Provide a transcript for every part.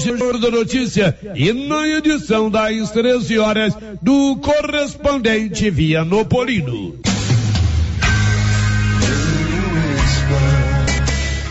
Senhor da Notícia e na edição das 13 horas do correspondente Vianopolino.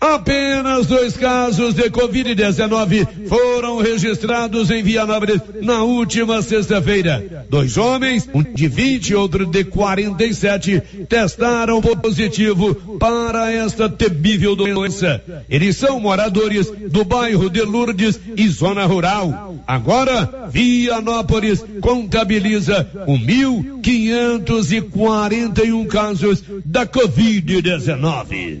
Apenas dois casos de Covid-19 foram registrados em Vianópolis na última sexta-feira. Dois homens, um de 20 e outro de 47, testaram positivo para esta temível doença. Eles são moradores do bairro de Lourdes e zona rural. Agora, Vianópolis contabiliza 1.541 casos da Covid-19.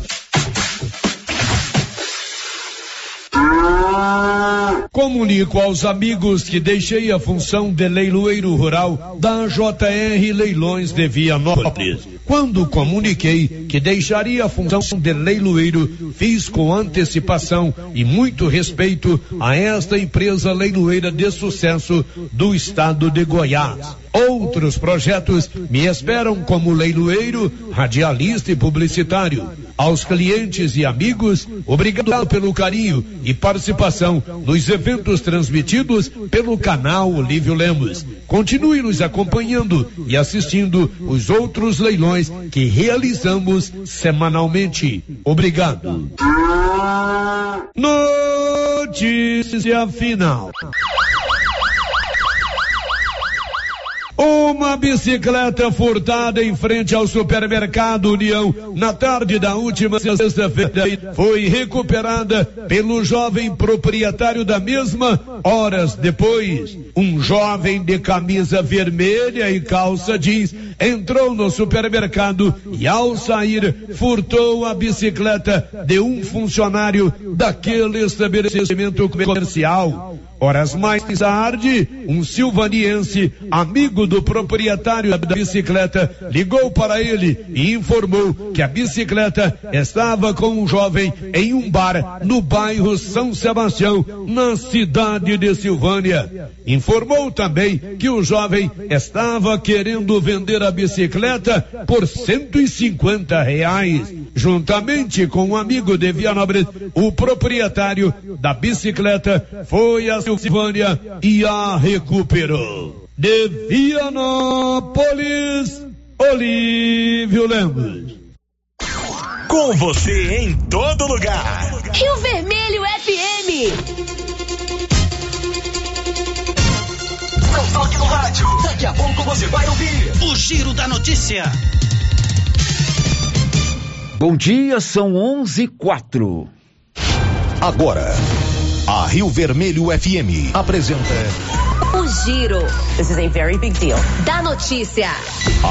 Comunico aos amigos que deixei a função de leiloeiro rural da JR Leilões de Vianópolis. Quando comuniquei que deixaria a função de leiloeiro, fiz com antecipação e muito respeito a esta empresa leiloeira de sucesso do estado de Goiás. Outros projetos me esperam como leiloeiro, radialista e publicitário. Aos clientes e amigos, obrigado pelo carinho e participação nos eventos transmitidos pelo canal Olívio Lemos. Continue nos acompanhando e assistindo os outros leilões que realizamos semanalmente. Obrigado. Notícia final. Uma bicicleta furtada em frente ao supermercado União na tarde da última sexta-feira foi recuperada pelo jovem proprietário da mesma horas depois. Um jovem de camisa vermelha e calça jeans entrou no supermercado e ao sair furtou a bicicleta de um funcionário daquele estabelecimento comercial. Horas mais tarde, um silvaniense, amigo do proprietário da bicicleta, ligou para ele e informou que a bicicleta estava com um jovem em um bar no bairro São Sebastião, na cidade de Silvânia. Informou também que o jovem estava querendo vender a bicicleta por 150 reais. Juntamente com um amigo de Vianópolis, o proprietário da bicicleta foi a Silvânia e a recuperou. De Vianópolis, Olívio Lemos. Com você em todo lugar. Rio Vermelho FM. Não toque no rádio. Daqui a pouco você vai ouvir o Giro da Notícia. Bom dia, são onze e quatro. Agora, a Rio Vermelho FM apresenta o Giro. This is a very big deal. Da notícia.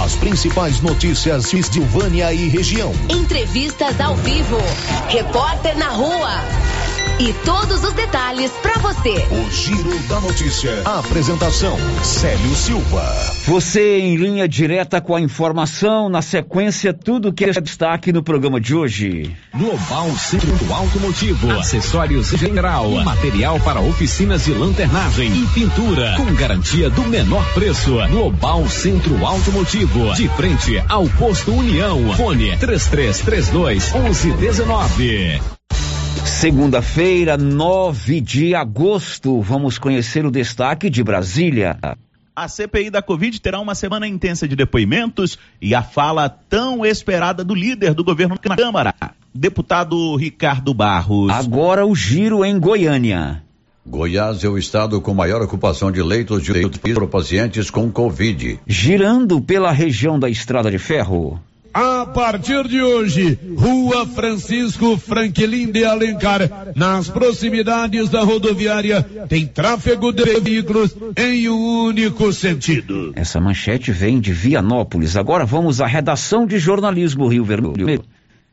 As principais notícias de Silvânia e região. Entrevistas ao vivo. Repórter na rua. E todos os detalhes para você. O Giro da Notícia. A apresentação: Célio Silva. Você em linha direta com a informação, na sequência, tudo que é destaque no programa de hoje. Global Centro Automotivo. Acessórios em geral. Material para oficinas de lanternagem e pintura. Com garantia do menor preço. Global Centro Automotivo. De frente ao posto União. Fone 3332 1119. Segunda-feira, 9 de agosto, vamos conhecer o destaque de Brasília. A CPI da Covid terá uma semana intensa de depoimentos e a fala tão esperada do líder do governo na Câmara. Deputado Ricardo Barros. Agora o giro em Goiânia. Goiás é o estado com maior ocupação de leitos de UTI para pacientes com Covid. Girando pela região da Estrada de Ferro. A partir de hoje, Rua Francisco Franklin de Alencar, nas proximidades da rodoviária, tem tráfego de veículos em um único sentido. Essa manchete vem de Vianópolis. Agora vamos à redação de jornalismo Rio Vermelho.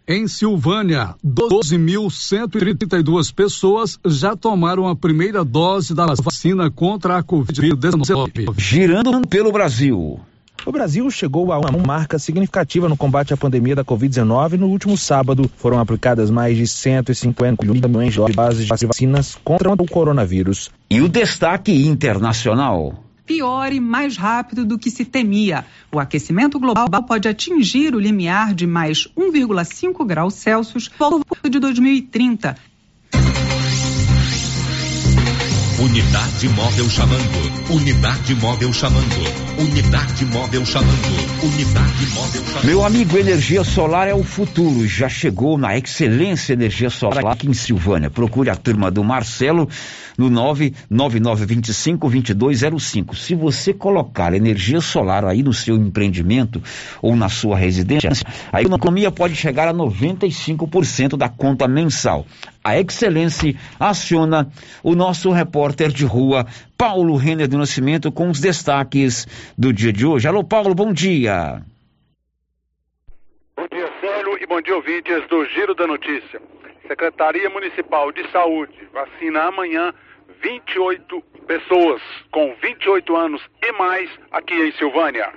Em Silvânia, 12.132 pessoas já tomaram a primeira dose da vacina contra a Covid-19. Girando pelo Brasil. O Brasil chegou a uma marca significativa no combate à pandemia da Covid-19. No último sábado, foram aplicadas mais de 150 milhões de doses de vacinas contra o coronavírus. E o destaque internacional pior e mais rápido do que se temia. O aquecimento global pode atingir o limiar de mais 1,5 graus Celsius volta de 2030. Unidade móvel chamando. Unidade móvel chamando. Unidade móvel chamando. Unidade móvel chamando. Meu amigo, energia solar é o futuro. Já chegou na Excelência Energia Solar aqui em Silvânia. Procure a turma do Marcelo no 999252205. Se você colocar energia solar aí no seu empreendimento ou na sua residência, a economia pode chegar a 95% da conta mensal. A Excelência aciona o nosso repórter de rua, Paulo Renner do Nascimento, com os destaques do dia de hoje. Alô, Paulo, bom dia. Bom dia, Célio, e bom dia, ouvintes do Giro da Notícia. Secretaria Municipal de Saúde vacina amanhã 28 pessoas com 28 anos e mais aqui em Silvânia.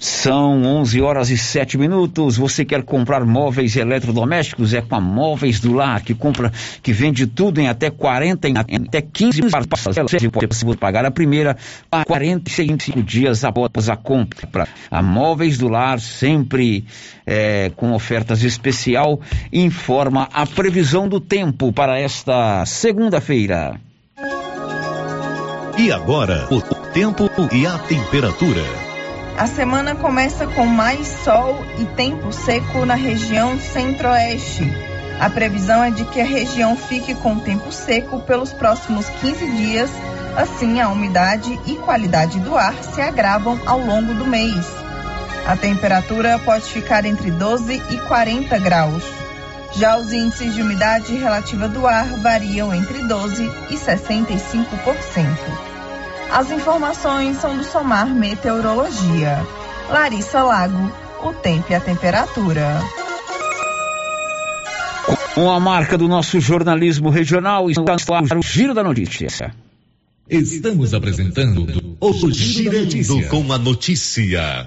São 11 horas e 7 minutos. Você quer comprar móveis eletrodomésticos? É com a Móveis do Lar, que compra, que vende tudo em até 40, em até 15 parcelas. Você pode pagar a primeira a 45 dias após a compra. A Móveis do Lar, sempre é, com ofertas especial, informa a previsão do tempo para esta segunda-feira. E agora, o tempo e a temperatura. A semana começa com mais sol e tempo seco na região centro-oeste. A previsão é de que a região fique com tempo seco pelos próximos 15 dias, assim a umidade e qualidade do ar se agravam ao longo do mês. A temperatura pode ficar entre 12 e 40 graus. Já os índices de umidade relativa do ar variam entre 12 e 65%. As informações são do Somar Meteorologia. Larissa Lago, o tempo e a temperatura. Com a marca do nosso jornalismo regional, está o Giro da Notícia. Estamos apresentando o Giro com a notícia.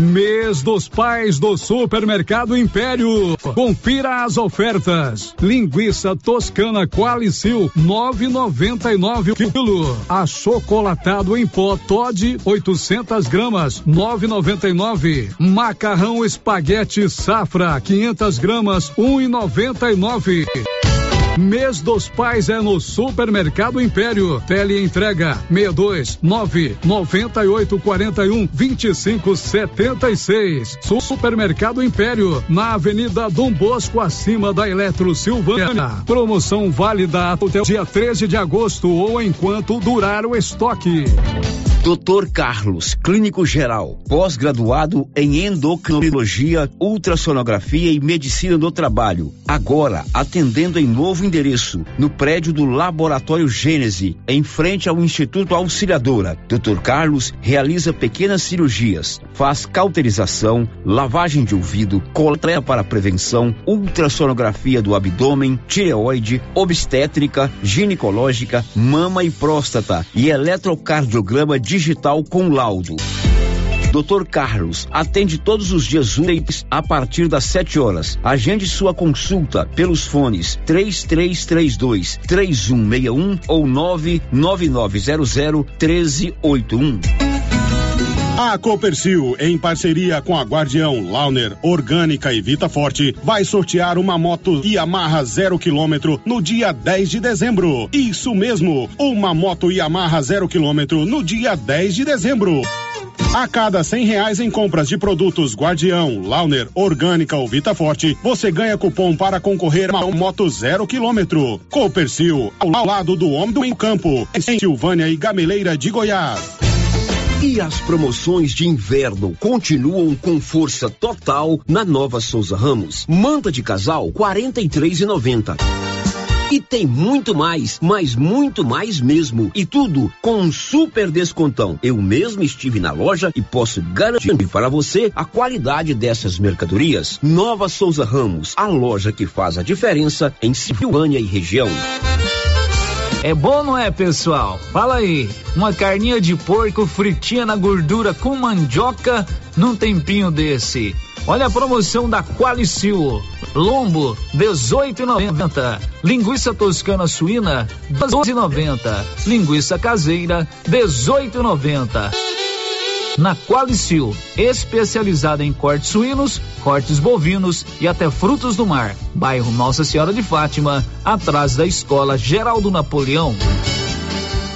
Mês dos Pais do Supermercado Império. Confira as ofertas. Linguiça toscana Qualicil 9,99 quilo. Achocolatado em pó Todd 800 gramas 9,99. Macarrão espaguete Safra 500 gramas 1,99. Mês dos Pais é no Supermercado Império. Tele entrega 62 9 98 41 25 76. Supermercado Império, na Avenida Dom Bosco, acima da Eletro Silvânia. Promoção válida até o dia 13 de agosto ou enquanto durar o estoque. Dr. Carlos, clínico geral, pós-graduado em endocrinologia, ultrassonografia e medicina do trabalho. Agora, atendendo em novo endereço, no prédio do Laboratório Gênese, em frente ao Instituto Auxiliadora. Dr. Carlos realiza pequenas cirurgias, faz cauterização, lavagem de ouvido, coleta para prevenção, ultrassonografia do abdômen, tireoide, obstétrica, ginecológica, mama e próstata e eletrocardiograma digital com laudo. Dr. Carlos atende todos os dias úteis a partir das 7 horas. Agende sua consulta pelos fones 3332 3161 ou 99900 1381. A Copercil, em parceria com a Guardião, Launer, Orgânica e Vita Forte, vai sortear uma moto Yamaha zero quilômetro no dia 10 de dezembro. Isso mesmo, uma moto Yamaha zero quilômetro no dia 10 de dezembro. A cada cem reais em compras de produtos Guardião, Launer, Orgânica ou Vita Forte, você ganha cupom para concorrer a uma moto zero quilômetro. Copercil, ao lado do homem do campo, em Silvânia e Gameleira de Goiás. E as promoções de inverno continuam com força total na Nova Souza Ramos. Manta de casal, quarenta e tem muito mais, mas muito mais mesmo. E tudo com um super descontão. Eu mesmo estive na loja e posso garantir para você a qualidade dessas mercadorias. Nova Souza Ramos, a loja que faz a diferença em Silvânia e região. É bom, não é, pessoal? Fala aí. Uma carninha de porco fritinha na gordura com mandioca num tempinho desse. Olha a promoção da Qualicil. Lombo, 18,90. Linguiça toscana suína, 12,90. Linguiça caseira, 18,90 na Qualicil, especializada em cortes suínos, cortes bovinos e até frutos do mar. Bairro Nossa Senhora de Fátima, atrás da Escola Geraldo Napoleão.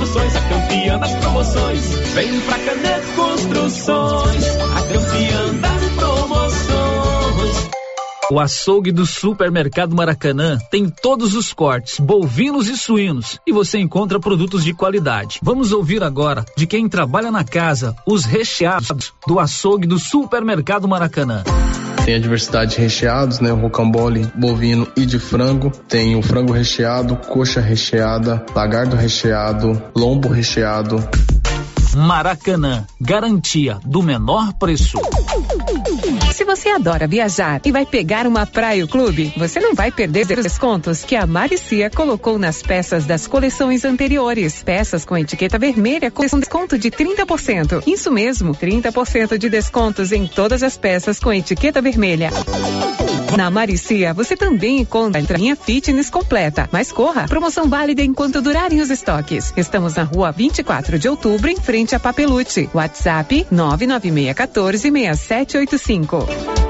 Construções, a campeã das promoções. Vem pra Canedo Construções, a campeã das promoções. O açougue do Supermercado Maracanã tem todos os cortes, bovinos e suínos, e você encontra produtos de qualidade. Vamos ouvir agora de quem trabalha na casa os recheados do açougue do Supermercado Maracanã. Tem a diversidade de recheados, né? O rocambole bovino e de frango. Tem o frango recheado, coxa recheada, lagarto recheado, lombo recheado. Maracanã, garantia do menor preço. Se você adora viajar e vai pegar uma Praia Clube, você não vai perder os descontos que a Maricia colocou nas peças das coleções anteriores. Peças com etiqueta vermelha com desconto de 30%. Isso mesmo, 30% de descontos em todas as peças com etiqueta vermelha. Na Maricia, você também encontra a linha fitness completa. Mas corra, promoção válida enquanto durarem os estoques. Estamos na rua 24 de outubro, em frente a Papelute. WhatsApp 99614 México.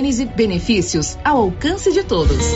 Gênese Benefícios ao alcance de todos.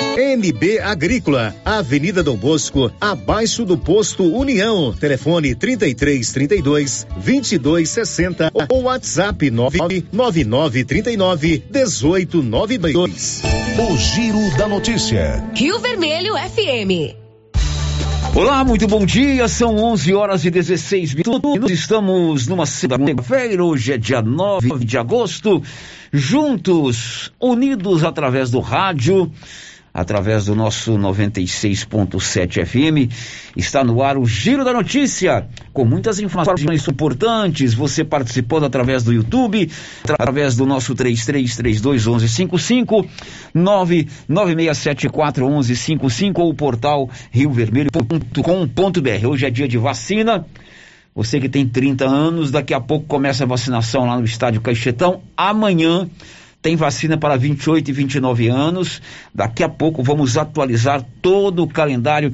NB Agrícola, Avenida Dom Bosco, abaixo do posto União. Telefone 33 32 22 60 ou WhatsApp 999 39 18 92. O Giro da Notícia. Rio Vermelho FM. Olá, muito bom dia. São 11 horas e 16 minutos. Estamos numa segunda-feira. Hoje é dia 9 de agosto. Juntos, unidos através do rádio através do nosso 96.7 FM. Está no ar o Giro da Notícia, com muitas informações importantes. Você participando através do YouTube, através do nosso 33321155, 996741155 ou o portal riovermelho.com.br. Hoje é dia de vacina. Você que tem 30 anos, daqui a pouco começa a vacinação lá no estádio Caixetão. Amanhã tem vacina para 28 e 29 anos. Daqui a pouco vamos atualizar todo o calendário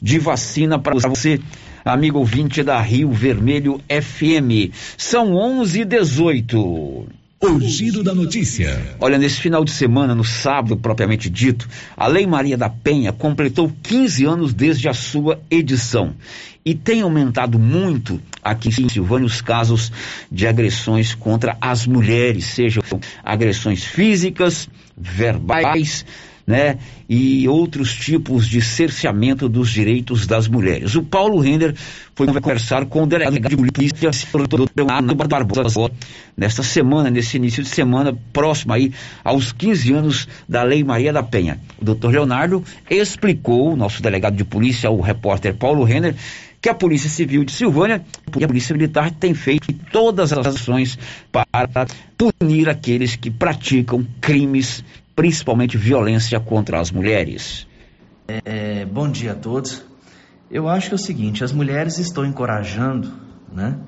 de vacina para você, amigo ouvinte da Rio Vermelho FM. São 11 e 18. O giro da notícia. Olha, nesse final de semana, no sábado propriamente dito, a Lei Maria da Penha completou 15 anos desde a sua edição. E tem aumentado muito aqui em Silvânia os casos de agressões contra as mulheres, sejam agressões físicas, verbais, né? E outros tipos de cerceamento dos direitos das mulheres. O Paulo Render foi conversar com o delegado de polícia Leonardo Barbosa nesta semana, nesse início de semana, próximo aí aos 15 anos da Lei Maria da Penha. O doutor Leonardo explicou, nosso delegado de polícia, o repórter Paulo Renner, que a Polícia Civil de Silvânia e a Polícia Militar têm feito todas as ações para punir aqueles que praticam crimes, principalmente violência contra as mulheres. É, bom dia a todos. Eu acho que é o seguinte: as mulheres estão encorajando né,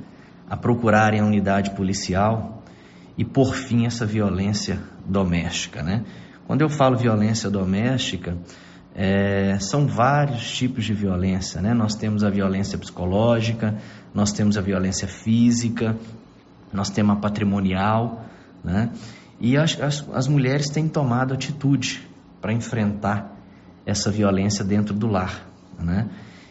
a procurarem a unidade policial e por fim essa violência doméstica. Né? Quando eu falo violência doméstica, é, são vários tipos de violência, né? Nós temos a violência psicológica, nós temos a violência física, nós temos a patrimonial, né? E as, as, as mulheres têm tomado atitude para enfrentar essa violência dentro do lar, né?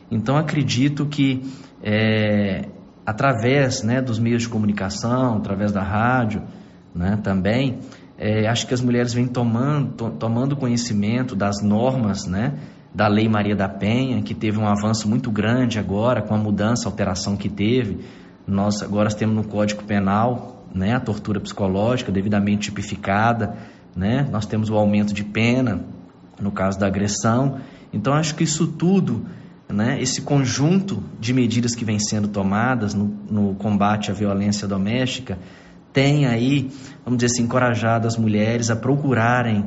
Então acredito que é, através né, dos meios de comunicação, através da rádio, né, também é, acho que as mulheres vêm tomando, to, tomando conhecimento das normas, né? Da Lei Maria da Penha, que teve um avanço muito grande agora com a mudança, a alteração que teve. Nós agora temos no Código Penal, né? A tortura psicológica devidamente tipificada, né? Nós temos o aumento de pena no caso da agressão. Então, acho que isso tudo, né, esse conjunto de medidas que vem sendo tomadas no, no combate à violência doméstica, tem aí, vamos dizer assim, encorajado as mulheres a procurarem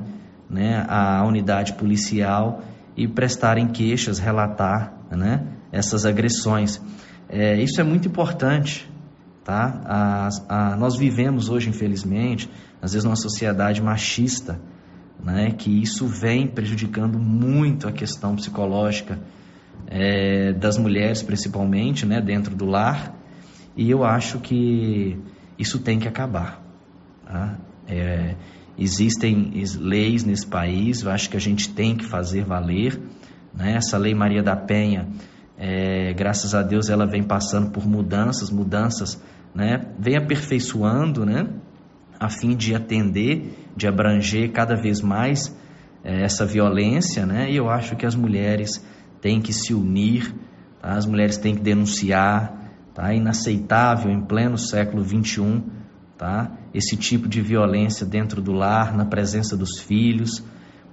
né, a unidade policial e prestarem queixas, relatar né, essas agressões. É, isso é muito importante. Tá? A, nós vivemos hoje, infelizmente, às vezes numa sociedade machista, né, que isso vem prejudicando muito a questão psicológica é, das mulheres, principalmente, né, dentro do lar, e eu acho que isso tem que acabar. Tá? É, existem leis nesse país, eu acho que a gente tem que fazer valer. Né? Essa lei Maria da Penha, é, graças a Deus, ela vem passando por mudanças, mudanças, né? vem aperfeiçoando, né? a fim de atender, de abranger cada vez mais é, essa violência, né? E eu acho que as mulheres têm que se unir, tá? as mulheres têm que denunciar, tá? Inaceitável em pleno século 21, tá? Esse tipo de violência dentro do lar, na presença dos filhos,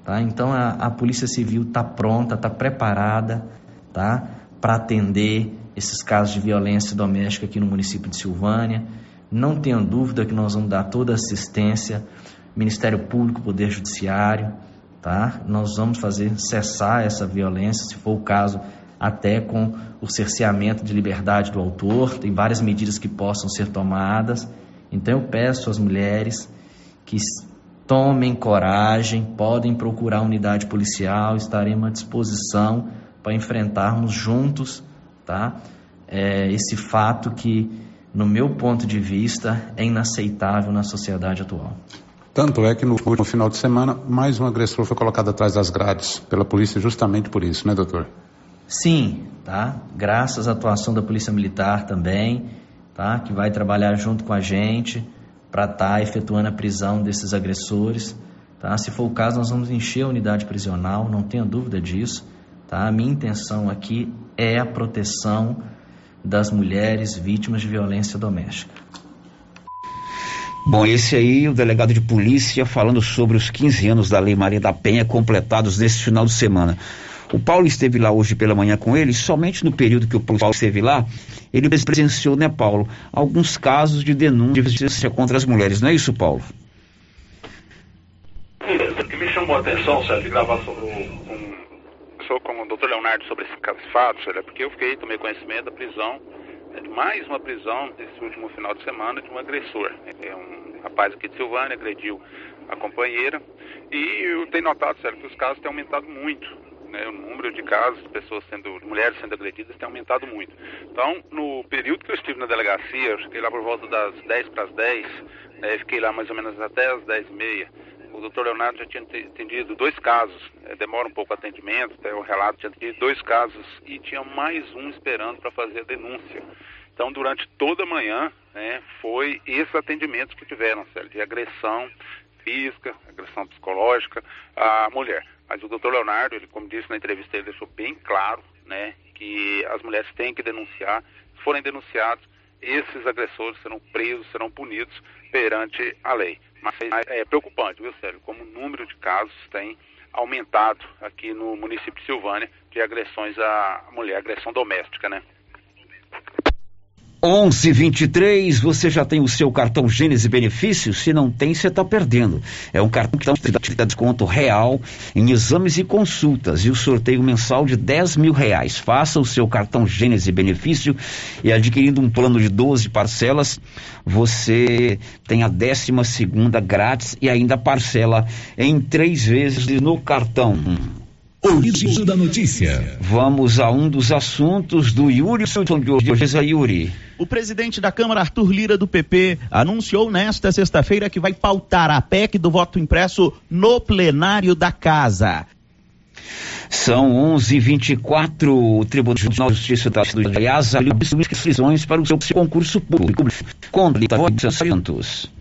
tá? Então a, a Polícia Civil está pronta, está preparada, tá? Para atender esses casos de violência doméstica aqui no município de Silvânia. Não tenha dúvida que nós vamos dar toda a assistência, Ministério Público, Poder Judiciário, tá? Nós vamos fazer cessar essa violência, se for o caso, até com o cerceamento de liberdade do autor, tem várias medidas que possam ser tomadas. Então eu peço às mulheres que tomem coragem, podem procurar a unidade policial, estaremos à disposição para enfrentarmos juntos, tá? É, esse fato que no meu ponto de vista, é inaceitável na sociedade atual. Tanto é que no último final de semana, mais um agressor foi colocado atrás das grades pela polícia justamente por isso, né, doutor? Sim, tá? Graças à atuação da Polícia Militar também, tá? Que vai trabalhar junto com a gente para estar tá efetuando a prisão desses agressores, tá? Se for o caso, nós vamos encher a unidade prisional, não tenha dúvida disso, tá? A minha intenção aqui é a proteção das mulheres vítimas de violência doméstica. Bom, esse aí, o delegado de polícia, falando sobre os 15 anos da Lei Maria da Penha completados nesse final de semana. O Paulo esteve lá hoje pela manhã com ele, somente no período que o Paulo esteve lá, ele presenciou, né, Paulo, alguns casos de denúncia contra as mulheres, não é isso, Paulo? O que me chamou a atenção, Sérgio, de gravar sobre um, conversou com o doutor Leonardo sobre esses fatos, é porque eu fiquei, tomei conhecimento da prisão, né, de mais uma prisão nesse último final de semana de um agressor. É um rapaz aqui de Silvânia, agrediu a companheira e eu tenho notado, sério, que os casos têm aumentado muito. Né, o número de casos de pessoas sendo, mulheres sendo agredidas tem aumentado muito. Então, no período que eu estive na delegacia, eu fiquei lá por volta das 10 para as 10, né, fiquei lá mais ou menos até as 10 e meia o doutor Leonardo já tinha atendido dois casos, é, demora um pouco o atendimento, até o relato tinha atendido dois casos e tinha mais um esperando para fazer a denúncia. Então, durante toda a manhã, né, foi esse atendimento que tiveram, de agressão física, agressão psicológica à mulher. Mas o doutor Leonardo, ele, como disse na entrevista, ele deixou bem claro né, que as mulheres têm que denunciar. Se forem denunciados, esses agressores serão presos, serão punidos perante a lei. Mas é preocupante, viu, Sérgio? Como o número de casos tem aumentado aqui no município de Silvânia de agressões à mulher, agressão doméstica, né? 1123, você já tem o seu cartão Gênesis Benefícios? Se não tem, você está perdendo. É um cartão que dá desconto real em exames e consultas e o sorteio mensal de 10 mil reais. Faça o seu cartão Gênesis Benefício e adquirindo um plano de 12 parcelas, você tem a décima segunda grátis e ainda parcela em três vezes no cartão. O giro da notícia. Vamos a um dos assuntos do Yuri de hoje. Yuri. O presidente da Câmara, Arthur Lira, do PP, anunciou nesta sexta-feira que vai pautar a PEC do voto impresso no plenário da Casa. São 11:24. O Tribunal de Justiça da Cidade de Goiás abriu inscrições para o seu concurso público contra Santos.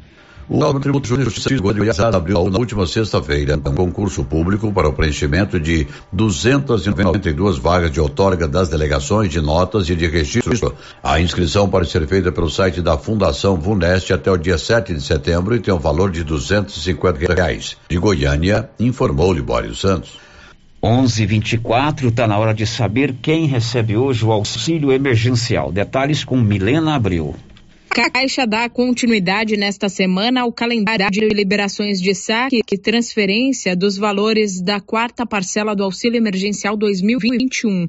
O Tributo Justiça de Goiás abriu na última sexta-feira um concurso público para o preenchimento de 292 vagas de outorga das delegações de notas e de registro. A inscrição pode ser feita pelo site da Fundação Vuneste até o dia 7 de setembro e tem um valor de 250 reais. De Goiânia, informou Libório Santos. 11:24 está na hora de saber quem recebe hoje o auxílio emergencial. Detalhes com Milena Abreu. Caixa dá continuidade nesta semana ao calendário de liberações de saque e transferência dos valores da quarta parcela do Auxílio Emergencial 2021.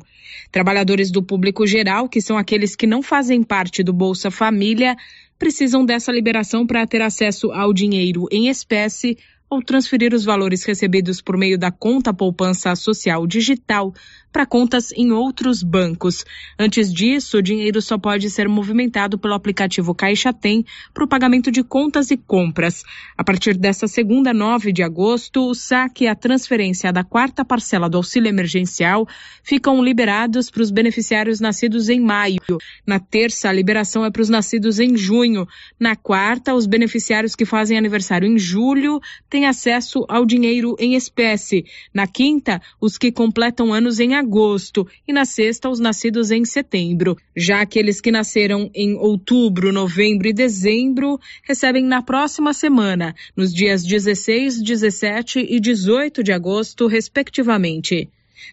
Trabalhadores do público geral, que são aqueles que não fazem parte do Bolsa Família, precisam dessa liberação para ter acesso ao dinheiro em espécie ou transferir os valores recebidos por meio da conta poupança social digital para contas em outros bancos. Antes disso, o dinheiro só pode ser movimentado pelo aplicativo Caixa Tem para o pagamento de contas e compras. A partir dessa segunda, 9 de agosto, o saque e a transferência da quarta parcela do auxílio emergencial ficam liberados para os beneficiários nascidos em maio. Na terça, a liberação é para os nascidos em junho. Na quarta, os beneficiários que fazem aniversário em julho têm acesso ao dinheiro em espécie. Na quinta, os que completam anos em agosto agosto e na sexta os nascidos em setembro. Já aqueles que nasceram em outubro, novembro e dezembro recebem na próxima semana, nos dias 16, 17 e 18 de agosto, respectivamente.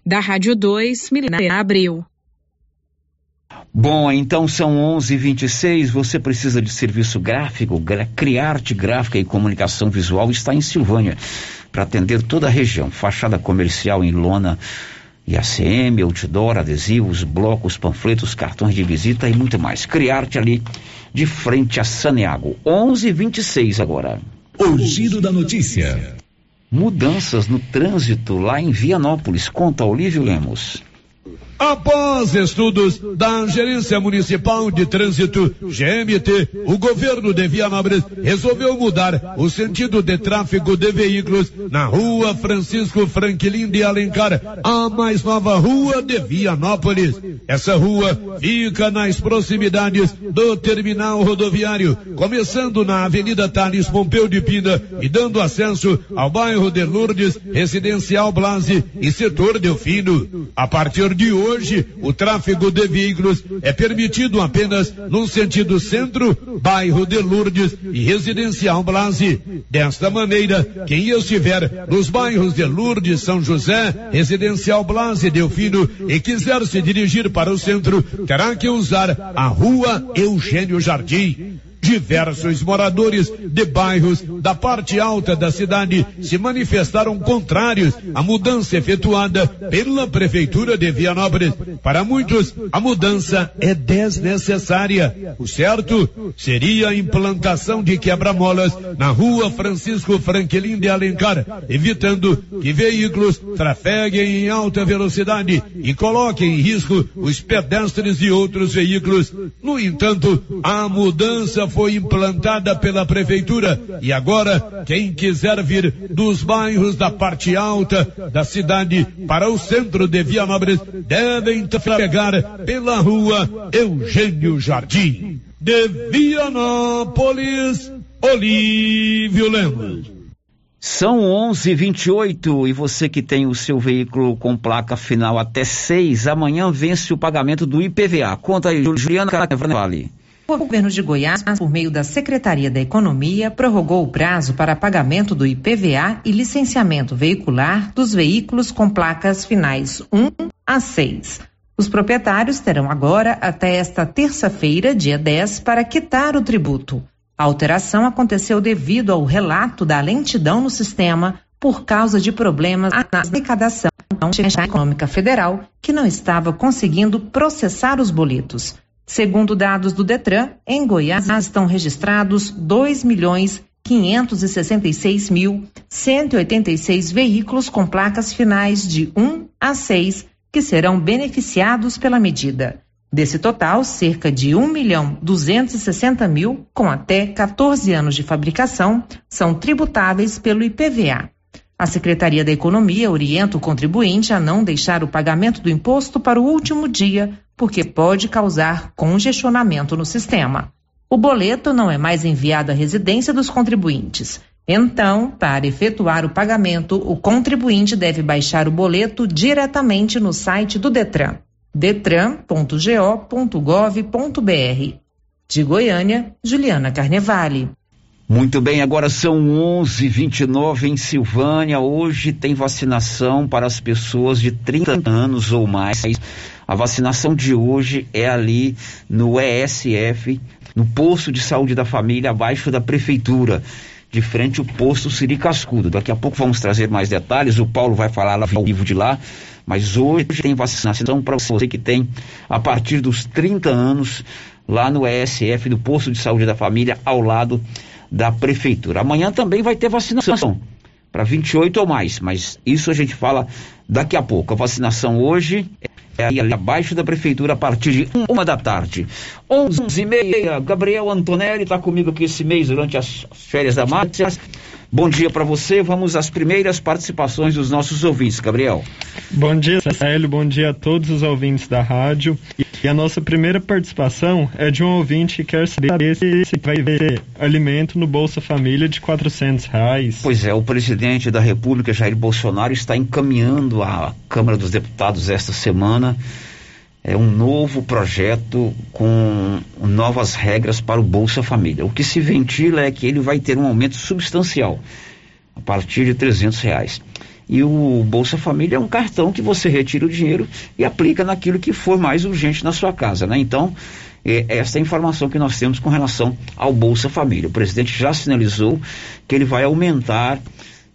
Da Rádio 2, Milena Abreu. Bom, então são 11:26. Você precisa de serviço gráfico, gra Criarte Gráfica e Comunicação Visual está em Silvânia para atender toda a região. Fachada comercial em lona IACM, outdoor, adesivos, blocos, panfletos, cartões de visita e muito mais. Criarte ali de frente a Saneago. 11:26 agora. O giro da notícia. Mudanças no trânsito lá em Vianópolis. Conta Olívio Lemos. Após estudos da Gerência Municipal de Trânsito, GMT, o governo de Vianópolis resolveu mudar o sentido de tráfego de veículos na rua Francisco Franklin de Alencar, a mais nova rua de Vianópolis. Essa rua fica nas proximidades do terminal rodoviário, começando na Avenida Thales Pompeu de Pina e dando acesso ao bairro de Lourdes, Residencial Blase e setor Delfino. A partir de hoje, hoje, o tráfego de veículos é permitido apenas no sentido centro, bairro de Lourdes e residencial Blase. Desta maneira, quem estiver nos bairros de Lourdes, São José, residencial Blase, Delfino e quiser se dirigir para o centro, terá que usar a rua Eugênio Jardim. Diversos moradores de bairros da parte alta da cidade se manifestaram contrários à mudança efetuada pela Prefeitura de Vianópolis. Para muitos, a mudança é desnecessária. O certo seria a implantação de quebra-molas na rua Francisco Franklin de Alencar, evitando que veículos trafeguem em alta velocidade e coloquem em risco os pedestres e outros veículos. No entanto, a mudança foi implantada pela prefeitura e agora quem quiser vir dos bairros da parte alta da cidade para o centro de Vianópolis devem trafegar pela rua Eugênio Jardim. De Vianópolis, Olívio Lemos. São 11:28 e você que tem o seu veículo com placa final até 6, amanhã vence o pagamento do IPVA. Conta aí, Juliana Carnevale. O governo de Goiás, por meio da Secretaria da Economia, prorrogou o prazo para pagamento do IPVA e licenciamento veicular dos veículos com placas finais 1 a 6. Os proprietários terão agora até esta terça-feira, dia 10, para quitar o tributo. A alteração aconteceu devido ao relato da lentidão no sistema por causa de problemas na arrecadação da Econômica Federal, que não estava conseguindo processar os boletos. Segundo dados do Detran, em Goiás estão registrados 2 milhões 566 mil 186 veículos com placas finais de 1 a 6 que serão beneficiados pela medida. Desse total, cerca de 1 milhão 260 mil com até 14 anos de fabricação são tributáveis pelo IPVA. A Secretaria da Economia orienta o contribuinte a não deixar o pagamento do imposto para o último dia porque pode causar congestionamento no sistema. o boleto não é mais enviado à residência dos contribuintes. Então, para efetuar o pagamento, o contribuinte deve baixar o boleto diretamente no site do Detran, detran.go.gov.br. De Goiânia, Juliana Carnevale. Muito bem, agora são 11:29 em Silvânia. Hoje tem vacinação para as pessoas de 30 anos ou mais. A vacinação de hoje é ali no ESF, no posto de saúde da família, abaixo da prefeitura, de frente ao posto Siri Cascudo. Daqui a pouco vamos trazer mais detalhes. O Paulo vai falar lá ao vivo de lá. Mas hoje tem vacinação para você que tem a partir dos 30 anos lá no ESF, do posto de saúde da família, ao lado da prefeitura. Amanhã também vai ter vacinação para 28 ou mais, mas isso a gente fala daqui a pouco. A vacinação hoje é ali abaixo da prefeitura a partir de uma da tarde. 11 e meia, Gabriel Antonelli está comigo aqui esse mês durante as férias da Márcia. Bom dia para você. Vamos às primeiras participações dos nossos ouvintes, Gabriel. Bom dia, Célio. Bom dia a todos os ouvintes da rádio. E a nossa primeira participação é de um ouvinte que quer saber se vai ver alimento no Bolsa Família de 400 reais. Pois é, o presidente da República, Jair Bolsonaro, está encaminhando à Câmara dos Deputados esta semana é um novo projeto com novas regras para o Bolsa Família. O que se ventila é que ele vai ter um aumento substancial, a partir de 300 reais. E o Bolsa Família é um cartão que você retira o dinheiro e aplica naquilo que for mais urgente na sua casa, né? Então, é essa é a informação que nós temos com relação ao Bolsa Família. O presidente já sinalizou que ele vai aumentar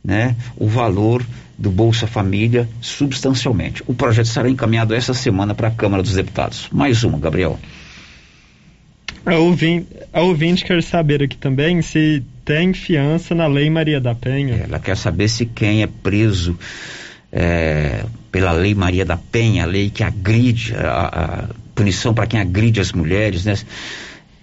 né, o valor do Bolsa Família substancialmente. O projeto será encaminhado essa semana para a Câmara dos Deputados. Mais uma, Gabriel. A ouvinte, a ouvinte quer saber aqui também se tem fiança na Lei Maria da Penha. Ela quer saber se quem é preso é, pela Lei Maria da Penha, a lei que agride, a, a punição para quem agride as mulheres, né?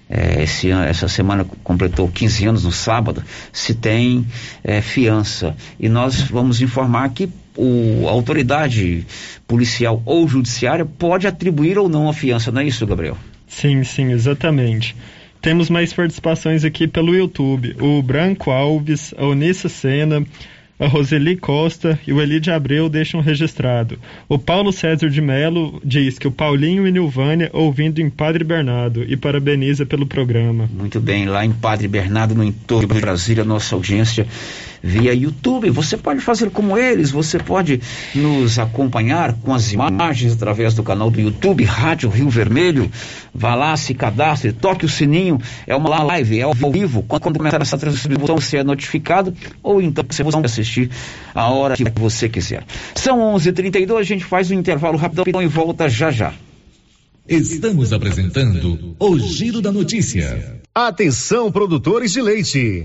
É, esse, essa semana completou 15 anos no sábado, se tem é, fiança. E nós vamos informar que o, a autoridade policial ou judiciária pode atribuir ou não a fiança, não é isso, Gabriel? Sim, sim, exatamente. Temos mais participações aqui pelo YouTube. O Branco Alves, a Onissa Sena, a Roseli Costa e o Eli de Abreu deixam registrado. O Paulo César de Melo diz que o Paulinho e Nilvânia ouvindo em Padre Bernardo e parabeniza pelo programa. Muito bem, lá em Padre Bernardo, no entorno de Brasília, nossa audiência via YouTube. Você pode fazer como eles, você pode nos acompanhar com as imagens através do canal do YouTube Rádio Rio Vermelho. Vá lá, se cadastre, toque o sininho. É uma live, é ao vivo. Quando começar essa transmissão, você é notificado ou então você vai assistir a hora que você quiser. São 11:32, a gente faz um intervalo rapidão e volta já já. Estamos apresentando o Giro da Notícia. Atenção, produtores de leite.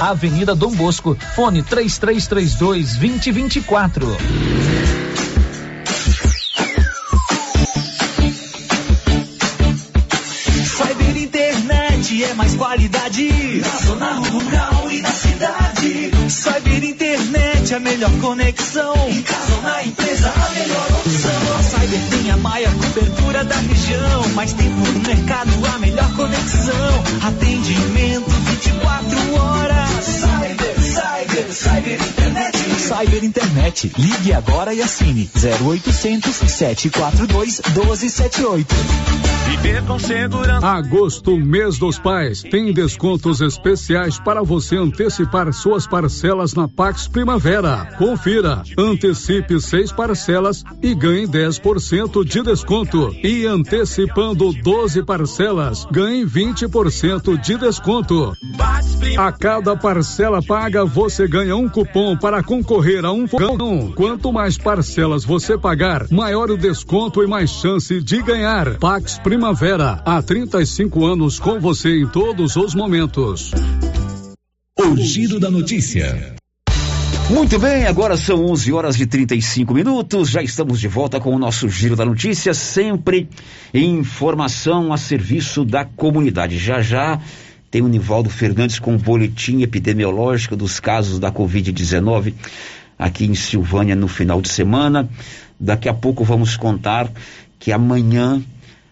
Avenida Dom Bosco, fone 3332 2024. Cyber internet é mais qualidade na zona rural e na cidade. Cyber internet é a melhor conexão. Em casa ou na empresa, a melhor opção. A Cyber tem a maior cobertura da região. Mais tempo no mercado, a melhor conexão. Atendimento 24 horas. Cyber, internet. Cyber Internet. Ligue agora e assine 0800 742 1278. Viver com segurança. Agosto, mês dos pais, tem descontos especiais para você antecipar suas parcelas na Pax Primavera. Confira, antecipe seis parcelas e ganhe 10% de desconto. E antecipando 12 parcelas, ganhe 20% de desconto. A cada parcela paga, você ganha um cupom para concorrer a um fogão. Quanto mais parcelas você pagar, maior o desconto e mais chance de ganhar. Pax Primavera, há 35 anos com você em todos os momentos. O Giro da Notícia. Muito bem, agora são 11 horas e 35 minutos. Já estamos de volta com o nosso Giro da Notícia, sempre informação a serviço da comunidade. Já já tem o Nivaldo Fernandes com o boletim epidemiológico dos casos da Covid-19 aqui em Silvânia no final de semana. Daqui a pouco vamos contar que amanhã,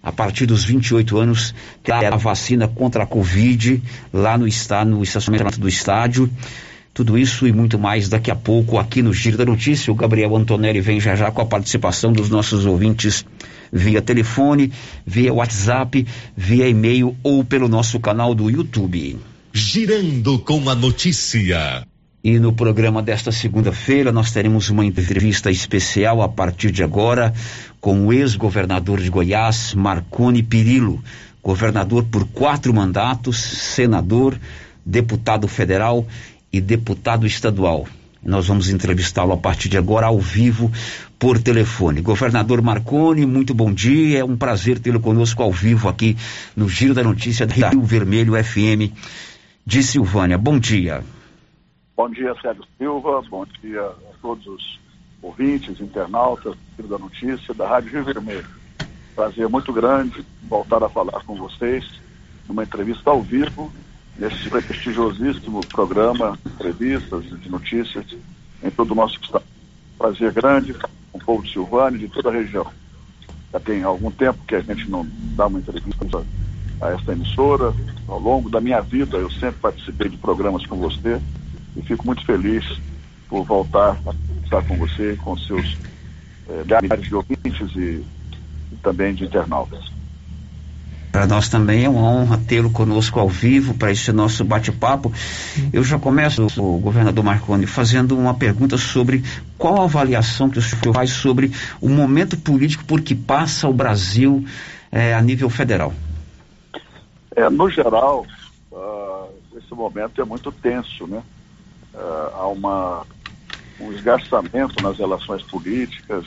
a partir dos 28 anos, terá a vacina contra a Covid lá no, está, no estacionamento do estádio. Tudo isso e muito mais daqui a pouco aqui no Giro da Notícia. O Gabriel Antonelli vem já já com a participação dos nossos ouvintes via telefone, via WhatsApp, via e-mail ou pelo nosso canal do YouTube. Girando com a notícia. E no programa desta segunda-feira nós teremos uma entrevista especial a partir de agora com o ex-governador de Goiás, Marconi Pirillo, governador por quatro mandatos, senador, deputado federal e deputado estadual. Nós vamos entrevistá-lo a partir de agora ao vivo por telefone. Governador Marconi, muito bom dia. É um prazer tê-lo conosco ao vivo aqui no Giro da Notícia da Rio Vermelho FM de Silvânia. Bom dia. Bom dia, Sérgio Silva. Bom dia a todos os ouvintes, internautas do Giro da Notícia da Rádio Rio Vermelho. Prazer muito grande voltar a falar com vocês numa entrevista ao vivo nesse prestigiosíssimo programa, entrevistas de notícias em todo o nosso estado. Prazer grande com o povo de Silvânia e de toda a região. Já tem algum tempo que a gente não dá uma entrevista a esta emissora. Ao longo da minha vida, eu sempre participei de programas com você e fico muito feliz por voltar a estar com você, com seus eh, milhares de ouvintes e, e também de internautas. Para nós também é uma honra tê-lo conosco ao vivo para esse nosso bate-papo. Eu já começo, o governador Marconi, fazendo uma pergunta sobre qual a avaliação que o senhor faz sobre o momento político por que passa o Brasil eh, a nível federal. É, no geral, uh, esse momento é muito tenso, né? Uh, há uma, um esgarçamento nas relações políticas,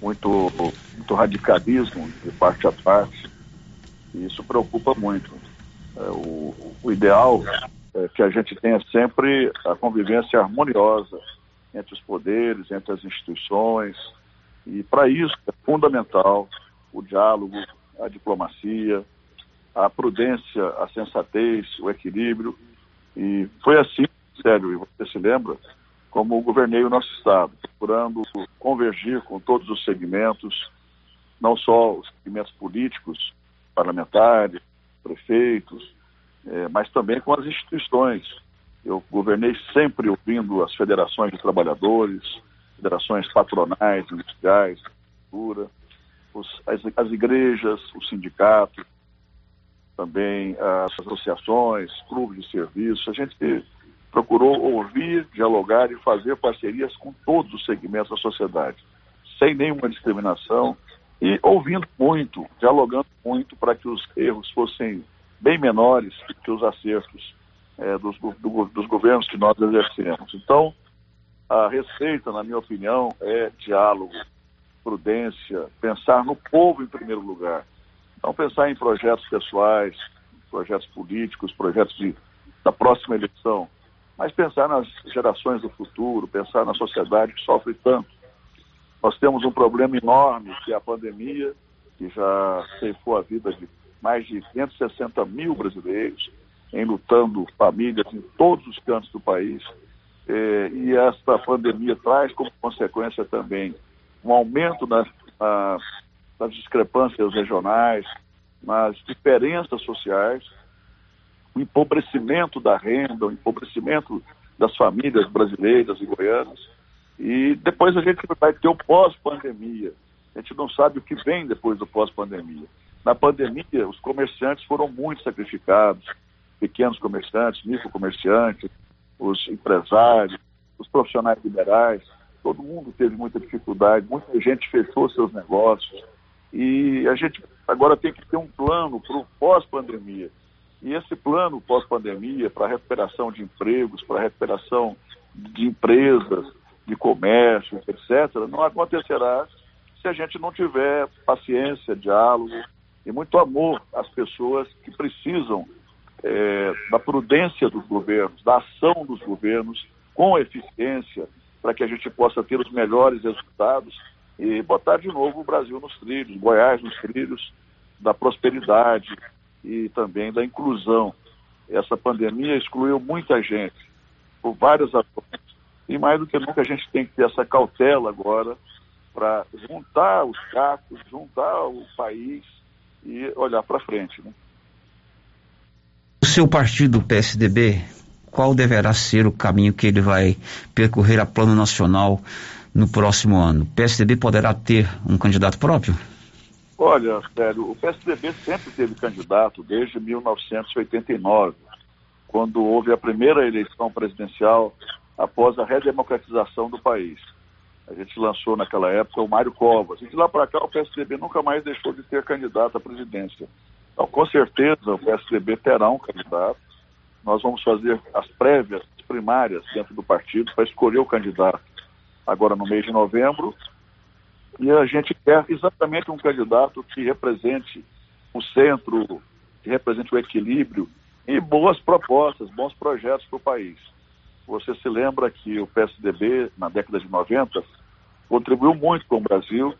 muito, muito radicalismo de parte a parte e isso preocupa muito. É, o, o, ideal é que a gente tenha sempre a convivência harmoniosa entre os poderes, entre as instituições, e para isso é fundamental o diálogo, a diplomacia, a prudência, a sensatez, o equilíbrio. E foi assim, sério, e você se lembra, como governei o nosso Estado, procurando convergir com todos os segmentos, não só os segmentos políticos, parlamentares, prefeitos, é, mas também com as instituições. Eu governei sempre ouvindo as federações de trabalhadores, federações patronais, industriais, cultura, os, as, as igrejas, os sindicatos, também as associações, clubes de serviço. A gente procurou ouvir, dialogar e fazer parcerias com todos os segmentos da sociedade, sem nenhuma discriminação, e ouvindo muito, dialogando muito para que os erros fossem bem menores que os acertos é, dos, do, dos governos que nós exercemos. Então, a receita, na minha opinião, é diálogo, prudência, pensar no povo em primeiro lugar. Não pensar em projetos pessoais, projetos políticos, projetos de, da próxima eleição, mas pensar nas gerações do futuro, pensar na sociedade que sofre tanto nós temos um problema enorme, que é a pandemia, que já ceifou a vida de mais de 160 mil brasileiros, enlutando famílias em todos os cantos do país. É, e esta pandemia traz como consequência também um aumento nas, nas discrepâncias regionais, nas diferenças sociais, o empobrecimento da renda, o empobrecimento das famílias brasileiras e goianas. E depois a gente vai ter o pós-pandemia. A gente não sabe o que vem depois do pós-pandemia. Na pandemia, os comerciantes foram muito sacrificados, pequenos comerciantes, microcomerciantes, os empresários, os profissionais liberais, todo mundo teve muita dificuldade, muita gente fechou seus negócios. E a gente agora tem que ter um plano para o pós-pandemia. E esse plano pós-pandemia, para recuperação de empregos, para recuperação de empresas, de comércio, etc., não acontecerá se a gente não tiver paciência, diálogo e muito amor às pessoas que precisam é, da prudência dos governos, da ação dos governos com eficiência, para que a gente possa ter os melhores resultados e botar de novo o Brasil nos trilhos, Goiás nos trilhos da prosperidade e também da inclusão. Essa pandemia excluiu muita gente por várias razões. E mais do que nunca a gente tem que ter essa cautela agora para juntar os cacos, juntar o país e olhar para frente. Né? O seu partido, PSDB, qual deverá ser o caminho que ele vai percorrer a plano nacional no próximo ano? O PSDB poderá ter um candidato próprio? Olha, sério, o PSDB sempre teve candidato desde 1989, quando houve a primeira eleição presidencial após a redemocratização do país. A gente lançou naquela época o Mário Covas. E de lá para cá o PSDB nunca mais deixou de ter candidato à presidência. Então, com certeza, o PSDB terá um candidato. Nós vamos fazer as prévias, as primárias dentro do partido para escolher o candidato agora no mês de novembro. E a gente quer exatamente um candidato que represente o centro, que represente o equilíbrio e boas propostas, bons projetos para o país. Você se lembra que o PSDB, na década de 90, contribuiu muito com o Brasil,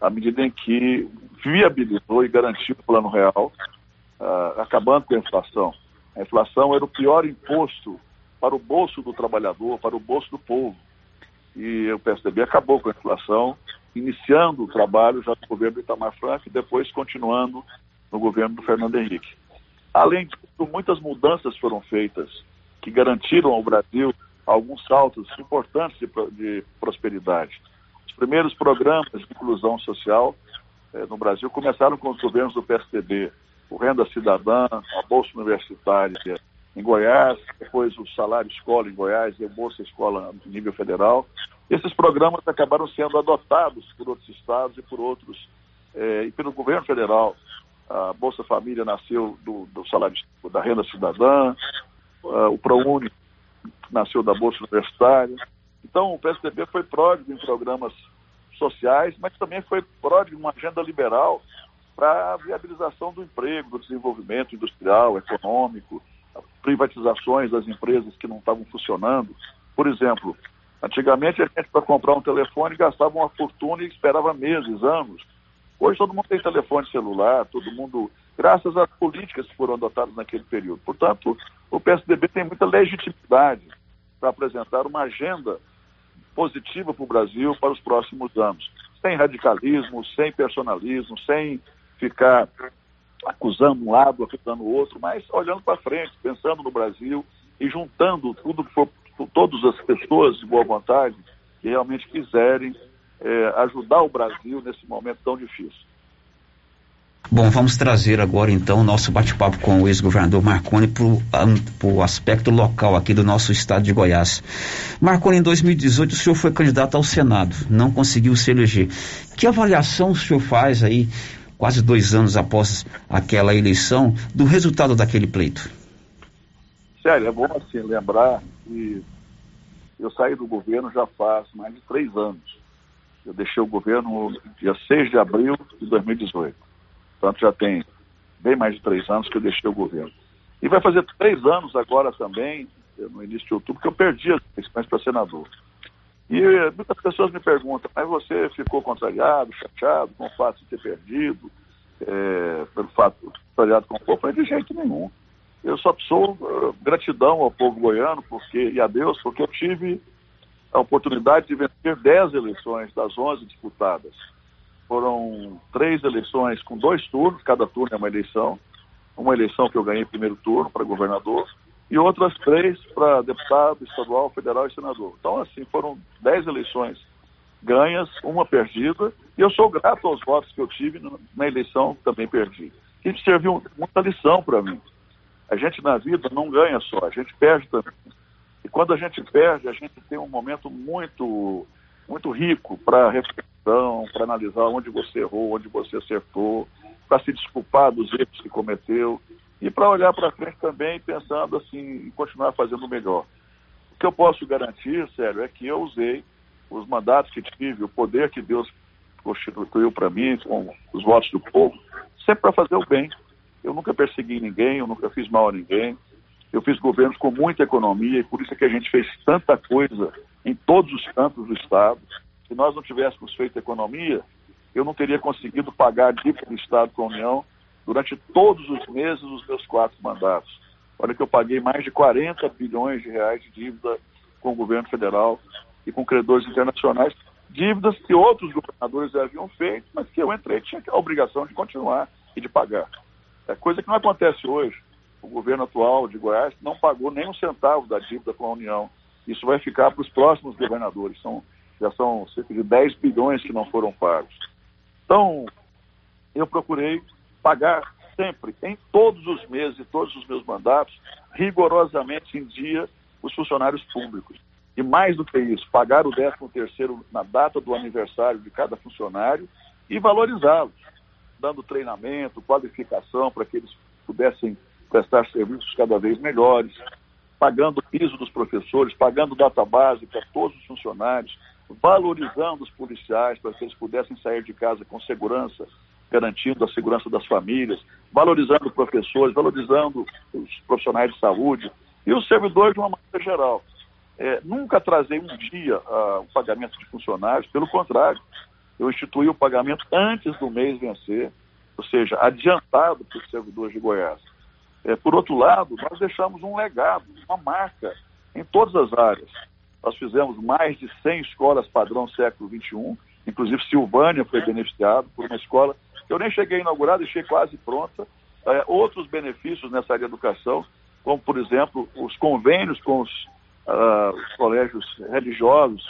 à medida em que viabilizou e garantiu o Plano Real, uh, acabando com a inflação. A inflação era o pior imposto para o bolso do trabalhador, para o bolso do povo. E o PSDB acabou com a inflação, iniciando o trabalho já no governo Itamar Franco e depois continuando no governo do Fernando Henrique. Além disso, muitas mudanças foram feitas que garantiram ao Brasil alguns saltos importantes de, de prosperidade. Os primeiros programas de inclusão social eh, no Brasil começaram com os governos do PSDB, o Renda Cidadã, a Bolsa Universitária em Goiás, depois o Salário Escola em Goiás e a Bolsa Escola no nível federal. Esses programas acabaram sendo adotados por outros estados e por outros, eh, e pelo governo federal. A Bolsa Família nasceu do, do salário da renda cidadã, uh, o ProUni nasceu da Bolsa Universitária. Então, o PSDB foi pródigo em programas sociais, mas também foi pródigo em uma agenda liberal para a viabilização do emprego, do desenvolvimento industrial, econômico, privatizações das empresas que não estavam funcionando. Por exemplo, antigamente a gente para comprar um telefone gastava uma fortuna e esperava meses, anos. Hoje todo mundo tem telefone celular, todo mundo graças às políticas que foram adotadas naquele período. Portanto, o PSDB tem muita legitimidade para apresentar uma agenda positiva para o Brasil para os próximos anos, sem radicalismo, sem personalismo, sem ficar acusando um lado, acusando o outro, mas olhando para frente, pensando no Brasil e juntando tudo que for, todas as pessoas de boa vontade que realmente quiserem é, ajudar o Brasil nesse momento tão difícil. Bom, vamos trazer agora então o nosso bate-papo com o ex-governador Marconi para o aspecto local aqui do nosso estado de Goiás. Marconi, em 2018 o senhor foi candidato ao Senado, não conseguiu se eleger. Que avaliação o senhor faz aí, quase dois anos após aquela eleição, do resultado daquele pleito? Sério, é bom assim lembrar que eu saí do governo já faz mais de três anos. Eu deixei o governo dia 6 de abril de 2018. Portanto, já tem bem mais de três anos que eu deixei o governo. E vai fazer três anos agora também, no início de outubro, que eu perdi as eleições para senador. E muitas pessoas me perguntam, mas você ficou contrariado, chateado com o fato de ter perdido, é, pelo fato de contrariado com o povo? Eu de jeito nenhum. Eu só sou uh, gratidão ao povo goiano porque, e a Deus, porque eu tive a oportunidade de vencer dez eleições das onze disputadas. Foram três eleições com dois turnos, cada turno é uma eleição. Uma eleição que eu ganhei primeiro turno para governador, e outras três para deputado estadual, federal e senador. Então, assim, foram dez eleições ganhas, uma perdida, e eu sou grato aos votos que eu tive na eleição que também perdi. Isso serviu muita lição para mim. A gente na vida não ganha só, a gente perde também. E quando a gente perde, a gente tem um momento muito, muito rico para para analisar onde você errou, onde você acertou, para se desculpar dos erros que cometeu e para olhar para frente também pensando assim em continuar fazendo o melhor. O que eu posso garantir, sério, é que eu usei os mandatos que tive, o poder que Deus constituiu para mim, com os votos do povo, sempre para fazer o bem. Eu nunca persegui ninguém, eu nunca fiz mal a ninguém. Eu fiz governos com muita economia e por isso é que a gente fez tanta coisa em todos os cantos do Estado. Se nós não tivéssemos feito economia, eu não teria conseguido pagar a dívida do Estado com a União durante todos os meses dos meus quatro mandatos. Olha que eu paguei mais de 40 bilhões de reais de dívida com o governo federal e com credores internacionais, dívidas que outros governadores haviam feito, mas que eu entrei tinha a obrigação de continuar e de pagar. É coisa que não acontece hoje. O governo atual de Goiás não pagou nem um centavo da dívida com a União. Isso vai ficar para os próximos governadores. São, já são cerca de 10 bilhões que não foram pagos. Então, eu procurei pagar sempre, em todos os meses, todos os meus mandatos, rigorosamente em dia, os funcionários públicos. E mais do que isso, pagar o 13 terceiro na data do aniversário de cada funcionário e valorizá-los, dando treinamento, qualificação para que eles pudessem prestar serviços cada vez melhores, pagando o piso dos professores, pagando database para todos os funcionários, valorizando os policiais para que eles pudessem sair de casa com segurança, garantindo a segurança das famílias, valorizando professores, valorizando os profissionais de saúde e os servidores de uma maneira geral. É, nunca atrasei um dia uh, o pagamento de funcionários, pelo contrário, eu instituí o pagamento antes do mês vencer, ou seja, adiantado para os servidores de Goiás. É, por outro lado, nós deixamos um legado, uma marca em todas as áreas. Nós fizemos mais de 100 escolas padrão século XXI, inclusive Silvânia foi beneficiado por uma escola que eu nem cheguei a inaugurar, deixei quase pronta. É, outros benefícios nessa área de educação, como, por exemplo, os convênios com os, uh, os colégios religiosos,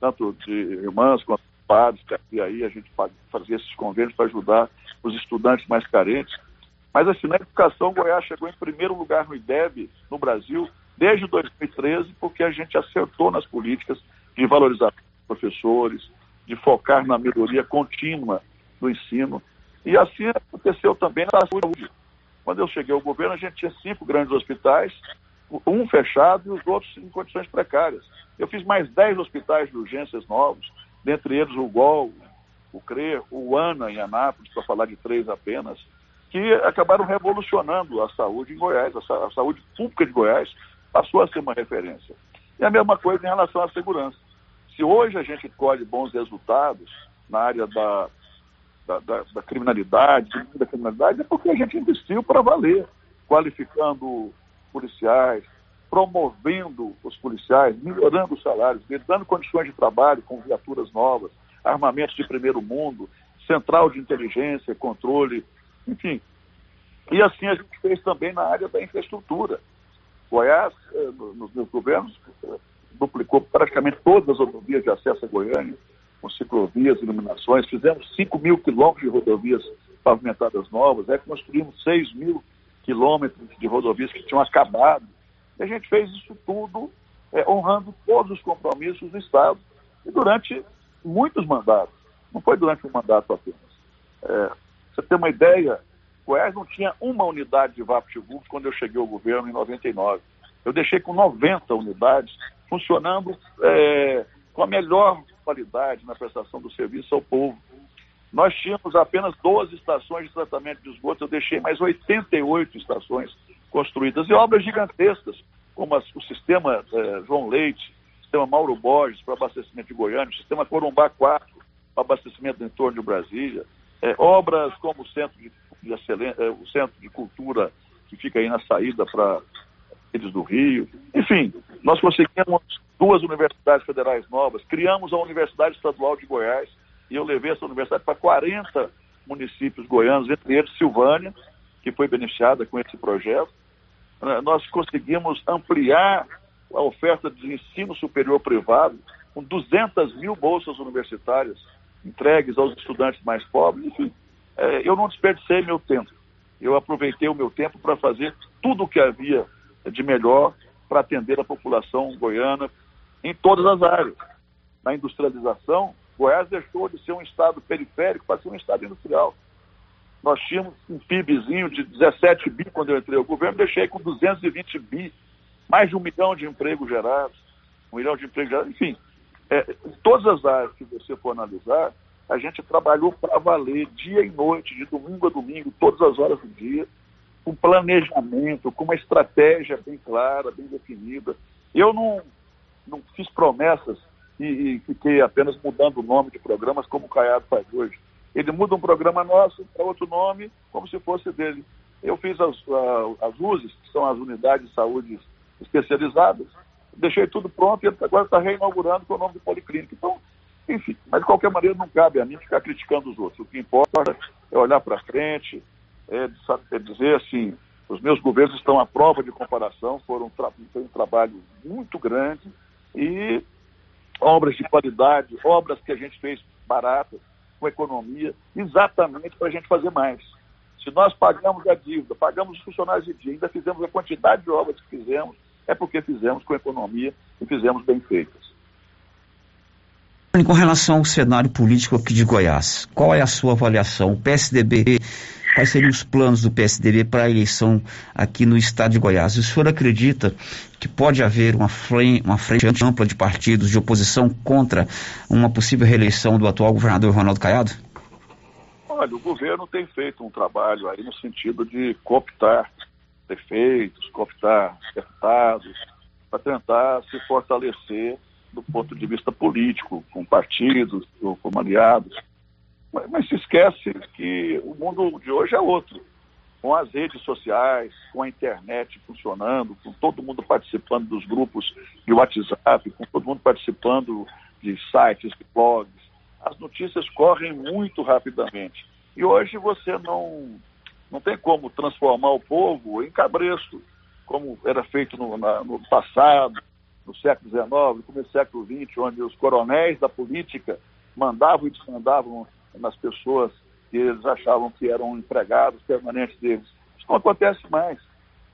tanto de irmãs quanto de padres, que aí a gente fazia esses convênios para ajudar os estudantes mais carentes. Mas, assim, na educação, Goiás chegou em primeiro lugar no IDEB no Brasil desde 2013, porque a gente acertou nas políticas de valorizar professores, de focar na melhoria contínua do ensino. E assim aconteceu também na saúde. Quando eu cheguei ao governo, a gente tinha cinco grandes hospitais, um fechado e os outros em condições precárias. Eu fiz mais dez hospitais de urgências novos, dentre eles o GOL, o CRE, o ANA em Anápolis, para falar de três apenas, que acabaram revolucionando a saúde em Goiás, a saúde pública de Goiás passou a ser uma referência. E a mesma coisa em relação à segurança. Se hoje a gente colhe bons resultados na área da, da, da, da criminalidade, da criminalidade, é porque a gente investiu para valer, qualificando policiais, promovendo os policiais, melhorando os salários dando condições de trabalho com viaturas novas, armamentos de primeiro mundo, central de inteligência, controle, enfim. E assim a gente fez também na área da infraestrutura. Goiás, eh, nos meus governos, eh, duplicou praticamente todas as rodovias de acesso a Goiânia, com ciclovias, iluminações. Fizemos 5 mil quilômetros de rodovias pavimentadas novas, é, construímos 6 mil quilômetros de rodovias que tinham acabado. E a gente fez isso tudo é, honrando todos os compromissos do Estado e durante muitos mandatos. Não foi durante um mandato apenas. É, você tem uma ideia, Goiás não tinha uma unidade de VaptVupt quando eu cheguei ao governo em 99. Eu deixei com 90 unidades funcionando é, com a melhor qualidade na prestação do serviço ao povo. Nós tínhamos apenas 12 estações de tratamento de esgoto, eu deixei mais 88 estações construídas e obras gigantescas, como as, o sistema é, João Leite, sistema Mauro Borges para abastecimento de Goiânia, sistema Corumbá 4 para abastecimento do entorno de Brasília, é, obras como o Centro de, de Excelência, é, o Centro de Cultura que fica aí na saída para eles do Rio. Enfim, nós conseguimos duas universidades federais novas, criamos a Universidade Estadual de Goiás e eu levei essa universidade para 40 municípios goianos, entre eles Silvânia, que foi beneficiada com esse projeto. eh, nós conseguimos ampliar a oferta de ensino superior privado com 200 mil bolsas universitárias entregues aos estudantes mais pobres. Enfim, é, eu não desperdicei meu tempo. Eu aproveitei o meu tempo para fazer tudo o que havia de melhor para atender a população goiana em todas as áreas. Na industrialização, Goiás deixou de ser um estado periférico para ser um estado industrial. Nós tínhamos um PIBzinho de 17 bi quando eu entrei no governo, deixei com 220 bi, mais de um milhão de empregos gerados, um milhão de empregos gerados, enfim. É, em todas as áreas que você for analisar, a gente trabalhou para valer dia e noite, de domingo a domingo, todas as horas do dia, com planejamento, com uma estratégia bem clara, bem definida. Eu não, não fiz promessas e, e fiquei apenas mudando o nome de programas como o Caiado faz hoje. Ele muda um programa nosso para outro nome, como se fosse dele. Eu fiz as, as USES, que são as unidades de saúde especializadas, deixei tudo pronto e agora está reinaugurando com o nome de Policlínica. Então, enfim, mas de qualquer maneira não cabe a mim ficar criticando os outros. O que importa é olhar para frente, é, é, dizer assim, os meus governos estão à prova de comparação, foram tra um trabalho muito grande e obras de qualidade, obras que a gente fez baratas, com economia, exatamente para a gente fazer mais. Se nós pagamos a dívida, pagamos os funcionários de dia, ainda fizemos a quantidade de obras que fizemos, é porque fizemos com economia e fizemos bem feitas. Com relação ao cenário político aqui de Goiás, qual é a sua avaliação? O PSDB, quais seriam os planos do PSDB para a eleição aqui no estado de Goiás? O senhor acredita que pode haver uma frente, uma frente ampla de partidos de oposição contra uma possível reeleição do atual governador Ronaldo Caiado? Olha, o governo tem feito um trabalho aí no sentido de cooptar prefeitos, cooptar deputados, para tentar se fortalecer do ponto de vista político, com partidos, como aliados. Mas, mas se esquece que o mundo de hoje é outro com as redes sociais, com a internet funcionando, com todo mundo participando dos grupos de WhatsApp, com todo mundo participando de sites, de blogs, as notícias correm muito rapidamente. E hoje você não, não tem como transformar o povo em cabresto, como era feito no, na, no passado, no século XIX, no começo do século XX, onde os coronéis da política mandavam e desmandavam nas pessoas que eles achavam que eram empregados permanentes deles. Isso não acontece mais.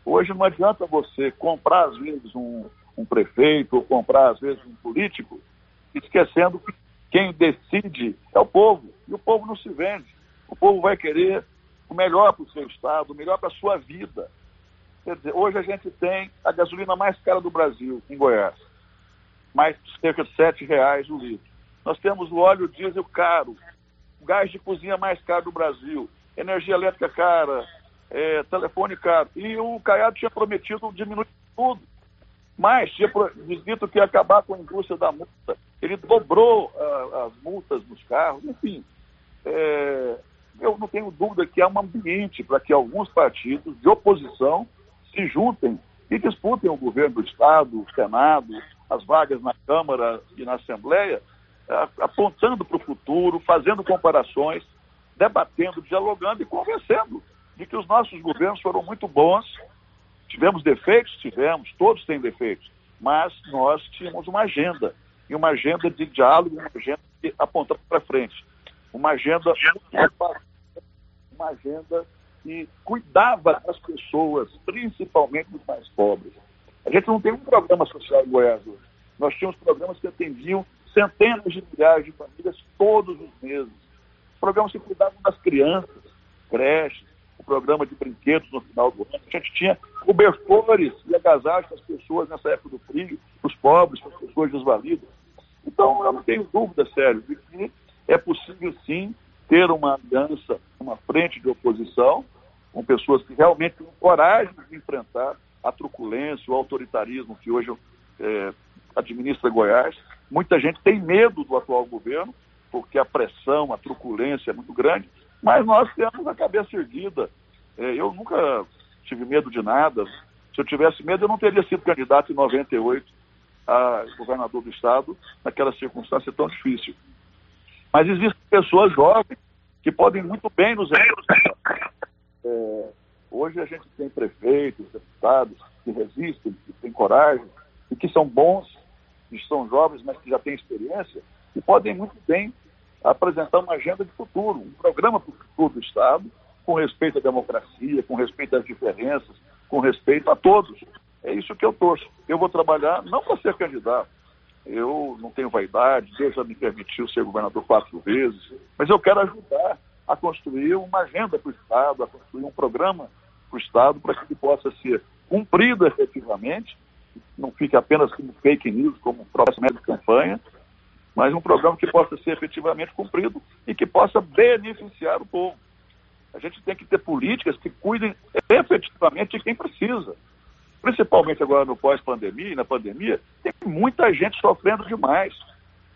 Hoje não adianta você comprar, às vezes, um, um prefeito ou comprar, às vezes, um político, esquecendo que quem decide é o povo. E o povo não se vende. O povo vai querer o melhor para o seu estado, o melhor para a sua vida. Quer dizer, hoje a gente tem a gasolina mais cara do Brasil, em Goiás. Mais cerca de R$ reais o litro. Nós temos o óleo diesel caro, gás de cozinha mais caro do Brasil, energia elétrica cara, é, telefone caro. E o Caiado tinha prometido diminuir tudo. Mas tinha dito que ia acabar com a indústria da multa. Ele dobrou uh, as multas nos carros, enfim. É, eu não tenho dúvida que há um ambiente para que alguns partidos de oposição se juntem e disputem o governo do Estado, o Senado, as vagas na Câmara e na Assembleia, apontando para o futuro, fazendo comparações, debatendo, dialogando e convencendo de que os nossos governos foram muito bons. Tivemos defeitos? Tivemos, todos têm defeitos, mas nós tínhamos uma agenda, e uma agenda de diálogo, uma agenda que apontava para frente, uma agenda, uma agenda que cuidava das pessoas, principalmente dos mais pobres. A gente não tem um programa social em Goiás hoje. Nós tínhamos programas que atendiam centenas de milhares de famílias todos os meses. Programas que cuidavam das crianças, creches, o programa de brinquedos no final do ano. A gente tinha cobertores e agasalhos para as pessoas nessa época do frio, para os pobres, para as pessoas desvalidas. Então, eu não tenho dúvida, sério, de que é possível sim ter uma aliança, uma frente de oposição, com pessoas que realmente têm coragem de enfrentar a truculência, o autoritarismo que hoje é, administra Goiás. Muita gente tem medo do atual governo, porque a pressão, a truculência é muito grande, mas nós temos a cabeça erguida. É, eu nunca tive medo de nada. Se eu tivesse medo, eu não teria sido candidato em 98 a governador do estado, naquela circunstância tão difícil. Mas existem pessoas jovens que podem muito bem nos é, Hoje a gente tem prefeitos, deputados que resistem, que têm coragem e que são bons, que são jovens, mas que já têm experiência e podem muito bem apresentar uma agenda de futuro, um programa para o futuro do Estado, com respeito à democracia, com respeito às diferenças, com respeito a todos. É isso que eu torço. Eu vou trabalhar não para ser candidato. Eu não tenho vaidade, Deus já me permitiu ser governador quatro vezes, mas eu quero ajudar a construir uma agenda para o Estado, a construir um programa para o Estado para que ele possa ser cumprido efetivamente, não fique apenas como fake news, como processo de campanha, mas um programa que possa ser efetivamente cumprido e que possa beneficiar o povo. A gente tem que ter políticas que cuidem efetivamente de quem precisa. Principalmente agora no pós-pandemia e na pandemia, tem muita gente sofrendo demais.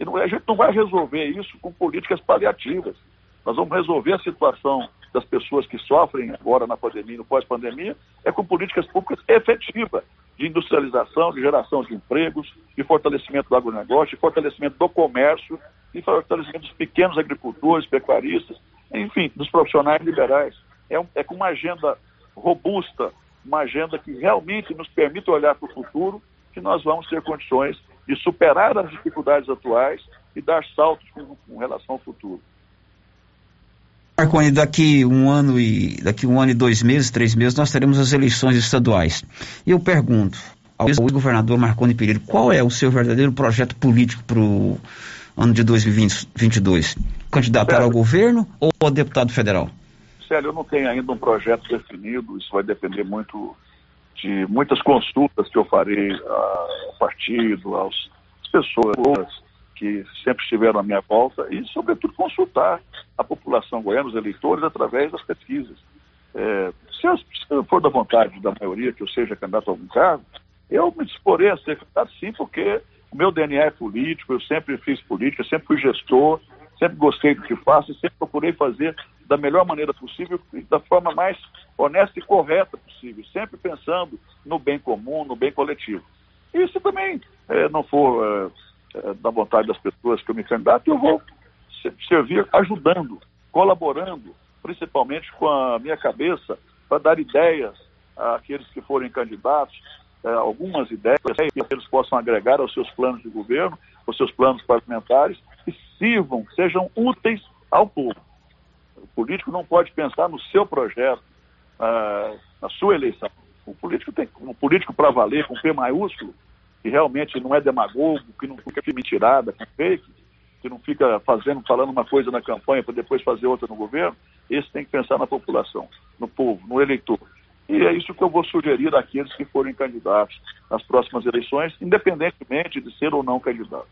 E não, a gente não vai resolver isso com políticas paliativas. Nós vamos resolver a situação das pessoas que sofrem agora na pandemia e no pós-pandemia é com políticas públicas efetivas de industrialização, de geração de empregos, de fortalecimento do agronegócio, de fortalecimento do comércio, de fortalecimento dos pequenos agricultores, pecuaristas, enfim, dos profissionais liberais. É, um, é com uma agenda robusta, uma agenda que realmente nos permita olhar para o futuro, que nós vamos ter condições de superar as dificuldades atuais e dar saltos com, com relação ao futuro. Marconi, daqui um ano e daqui um ano e dois meses, três meses, nós teremos as eleições estaduais. E eu pergunto ao ex-governador Marconi Pereira, qual é o seu verdadeiro projeto político para o ano de 2022? Candidatar ao governo ou a deputado federal? Célio, eu não tenho ainda um projeto definido, isso vai depender muito de muitas consultas que eu farei ao partido, às pessoas que sempre estiveram à minha volta e, sobretudo, consultar a população goiana, os eleitores, através das pesquisas. É, se, eu, se for da vontade da maioria que eu seja candidato a algum cargo, eu me disporei a ser candidato sim, porque o meu DNA é político, eu sempre fiz política, sempre fui gestor, sempre gostei do que faço e sempre procurei fazer da melhor maneira possível e da forma mais honesta e correta possível, sempre pensando no bem comum, no bem coletivo. E se também é, não for é, da vontade das pessoas que eu me candidato, eu vou servir ajudando, colaborando, principalmente com a minha cabeça, para dar ideias àqueles que forem candidatos, é, algumas ideias que eles possam agregar aos seus planos de governo, aos seus planos parlamentares, que sirvam, sejam úteis ao povo. O político não pode pensar no seu projeto, uh, na sua eleição. O político tem um político para valer, com P maiúsculo, que realmente não é demagogo, que não fica mentirada, com fake, que não fica fazendo, falando uma coisa na campanha para depois fazer outra no governo, esse tem que pensar na população, no povo, no eleitor. E é isso que eu vou sugerir àqueles que forem candidatos nas próximas eleições, independentemente de ser ou não candidato.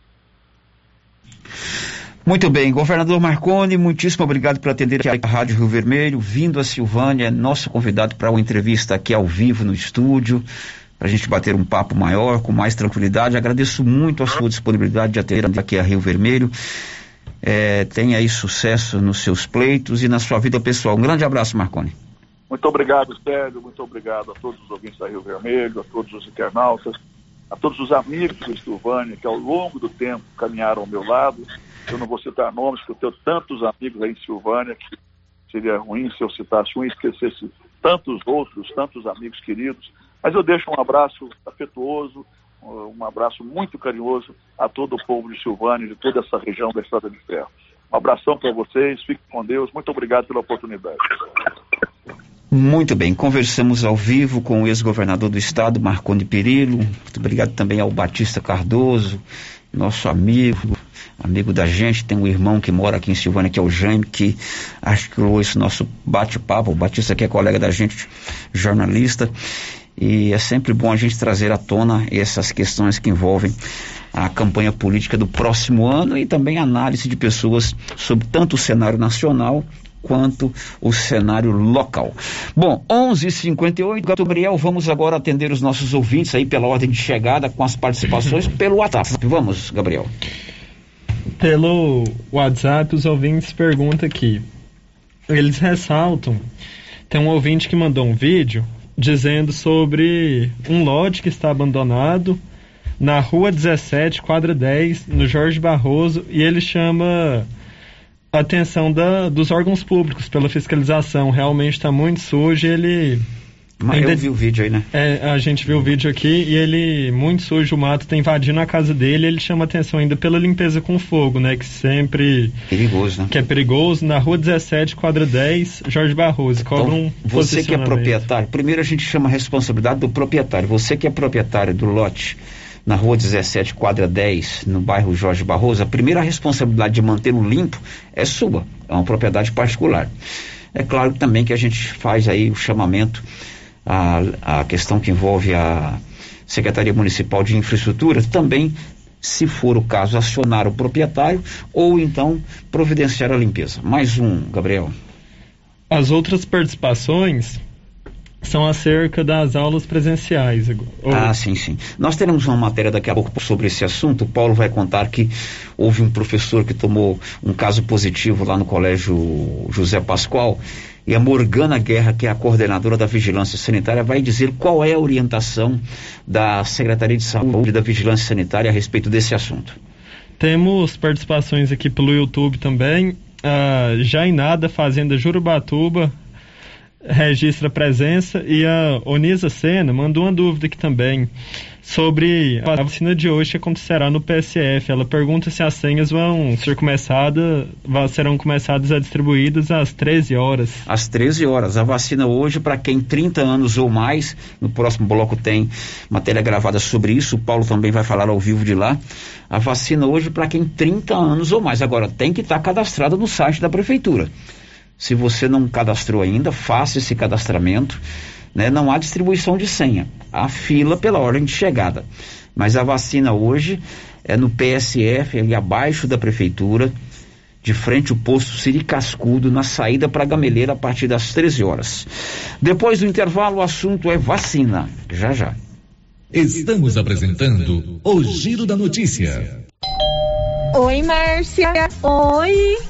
Muito bem, governador Marconi, muitíssimo obrigado por atender aqui a Rádio Rio Vermelho, vindo a Silvânia, é nosso convidado para uma entrevista aqui ao vivo no estúdio para a gente bater um papo maior, com mais tranquilidade. Agradeço muito a sua disponibilidade de atender aqui a Rio Vermelho. É, tenha aí sucesso nos seus pleitos e na sua vida pessoal. Um grande abraço, Marconi. Muito obrigado, Sérgio. Muito obrigado a todos os ouvintes da Rio Vermelho, a todos os internautas, a todos os amigos do Silvânia que ao longo do tempo caminharam ao meu lado. Eu não vou citar nomes, porque eu tenho tantos amigos aí em Silvânia que seria ruim se eu citasse um e esquecesse tantos outros, tantos amigos queridos mas eu deixo um abraço afetuoso, um abraço muito carinhoso a todo o povo de Silvânia, de toda essa região da Estrada de Ferro. Um abração para vocês, fiquem com Deus, muito obrigado pela oportunidade. Muito bem, conversamos ao vivo com o ex-governador do estado, Marconi Perillo. Muito obrigado também ao Batista Cardoso, nosso amigo, amigo da gente. Tem um irmão que mora aqui em Silvânia, que é o Jaime, que articulou esse nosso bate-papo. O Batista, que é colega da gente, jornalista. E é sempre bom a gente trazer à tona essas questões que envolvem a campanha política do próximo ano e também análise de pessoas sobre tanto o cenário nacional quanto o cenário local. Bom, 11:58, Gabriel, vamos agora atender os nossos ouvintes aí pela ordem de chegada com as participações pelo WhatsApp. Vamos, Gabriel. Pelo WhatsApp, os ouvintes perguntam aqui. Eles ressaltam. Tem um ouvinte que mandou um vídeo dizendo sobre um lote que está abandonado na rua 17, quadra 10, no Jorge Barroso, e ele chama atenção da, dos órgãos públicos pela fiscalização. Realmente está muito sujo ele. Mas ainda- eu vi o vídeo aí, né? É, a gente viu o vídeo aqui e ele, muito sujo, o mato está invadindo a casa dele. Ele chama atenção ainda pela limpeza com fogo, né? Que sempre. Perigoso, né? Que é perigoso. Na rua 17, quadra 10, Jorge Barroso. Cobra um Então, você que é proprietário, primeiro a gente chama a responsabilidade do proprietário. Você que é proprietário do lote na rua 17, quadra 10, no bairro Jorge Barroso, a primeira responsabilidade de mantê-lo limpo é sua, é uma propriedade particular. É claro também que a gente faz aí o chamamento à, à questão que envolve a Secretaria Municipal de Infraestrutura, também, se for o caso, acionar o proprietário ou então providenciar a limpeza. Mais um, Gabriel. As outras participações são acerca das aulas presenciais. Ou- Ah, sim, sim. Nós teremos uma matéria daqui a pouco sobre esse assunto. O Paulo vai contar que houve um professor que tomou um caso positivo lá no colégio José Pascoal. E a Morgana Guerra, que é a coordenadora da Vigilância Sanitária, vai dizer qual é a orientação da Secretaria de Saúde e da Vigilância Sanitária a respeito desse assunto. Temos participações aqui pelo YouTube também. A Jainada Fazenda Jurubatuba registra presença e a Onisa Sena mandou uma dúvida aqui também sobre a vacina de hoje acontecerá no PSF. Ela pergunta se as senhas vão ser começadas, serão começadas a distribuídas às 13 horas. às 13 horas. A vacina hoje, para quem 30 anos ou mais, no próximo bloco tem matéria gravada sobre isso, o Paulo também vai falar ao vivo de lá. A vacina hoje para quem 30 anos ou mais. Agora, tem que estar cadastrada no site da prefeitura. Se você não cadastrou ainda, faça esse cadastramento. Né? Não há distribuição de senha. Há fila pela ordem de chegada. Mas a vacina hoje é no PSF, ali abaixo da prefeitura, de frente ao posto Siri Cascudo, na saída para Gameleira, a partir das 13 horas. Depois do intervalo, o assunto é vacina. Já já. Estamos apresentando o Giro da Notícia. Oi, Márcia. Oi.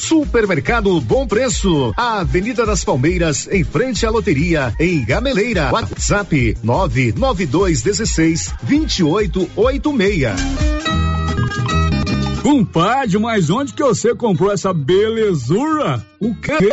Supermercado Bom Preço, a Avenida das Palmeiras, em frente à loteria, em Gameleira. WhatsApp 99216 2886. Compadre, mas onde que você comprou essa belezura? O quê?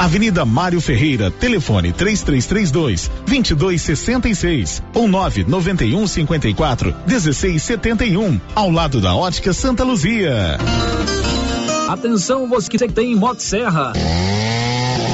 Avenida Mário Ferreira, telefone 3332 2266 ou 991 54 1671, ao lado da Ótica Santa Luzia. Atenção, você que tem Motosserra.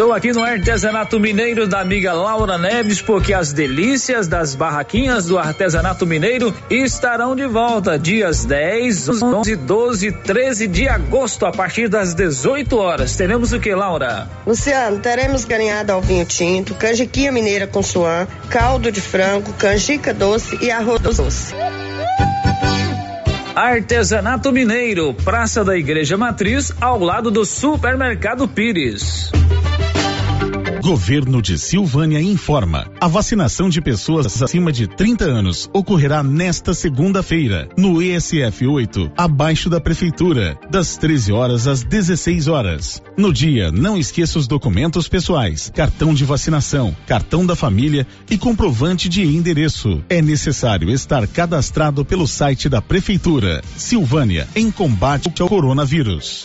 Estou aqui no Artesanato Mineiro da amiga Laura Neves, porque as delícias das barraquinhas do Artesanato Mineiro estarão de volta dias 10, 11, 12 13 de agosto, a partir das 18 horas. Teremos o que, Laura? Luciano, teremos galinhada ao vinho tinto, canjiquinha mineira com suã, caldo de frango, canjica doce e arroz doce. Artesanato Mineiro, Praça da Igreja Matriz, ao lado do Supermercado Pires. Governo de Silvânia informa. A vacinação de pessoas acima de 30 anos ocorrerá nesta segunda-feira, no ESF 8, abaixo da Prefeitura, das 13 horas às 16 horas. No dia, não esqueça os documentos pessoais, cartão de vacinação, cartão da família e comprovante de endereço. É necessário estar cadastrado pelo site da Prefeitura. Silvânia, em combate ao coronavírus.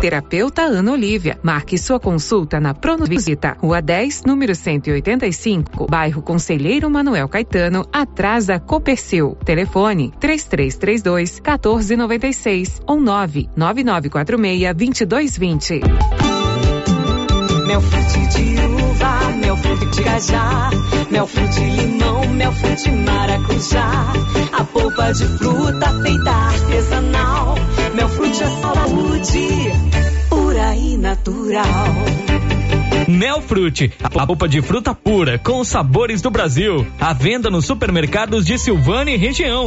Terapeuta Ana Olivia. Marque sua consulta na Pronovisita, Rua 10, número 185, bairro Conselheiro Manuel Caetano, atrás da Copercil. Telefone 3332 1496 ou 99946 2220. Mel frute de uva, mel frute de cajá, mel frute limão, mel frute maracujá. A polpa de fruta feita artesanal. Mel frute é saúde, pura e natural. Melfrute, a polpa de fruta pura com os sabores do Brasil. À venda nos supermercados de Silvânia e região.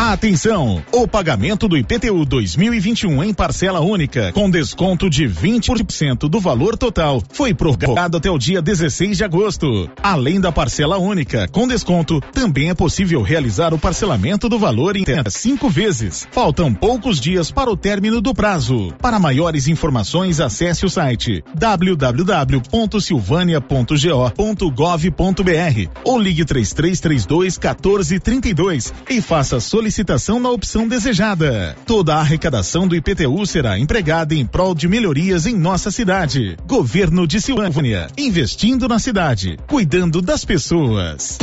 Atenção! O pagamento do IPTU 2021 em parcela única, com desconto de 20% do valor total, foi prorrogado até o dia 16 de agosto. Além da parcela única, com desconto, também é possível realizar o parcelamento do valor em até cinco vezes. Faltam poucos dias para o término do prazo. Para maiores informações, acesse o site www.silvania.go.gov.br ou ligue 3332 1432 e faça a solicitação na opção desejada. Toda a arrecadação do IPTU será empregada em prol de melhorias em nossa cidade. Governo de Silvânia, investindo na cidade, cuidando das pessoas.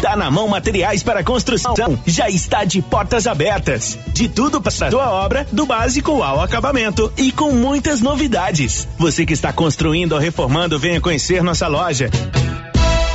Tá na mão materiais para construção. Já está de portas abertas. De tudo para sua obra, do básico ao acabamento e com muitas novidades. Você que está construindo ou reformando, venha conhecer nossa loja.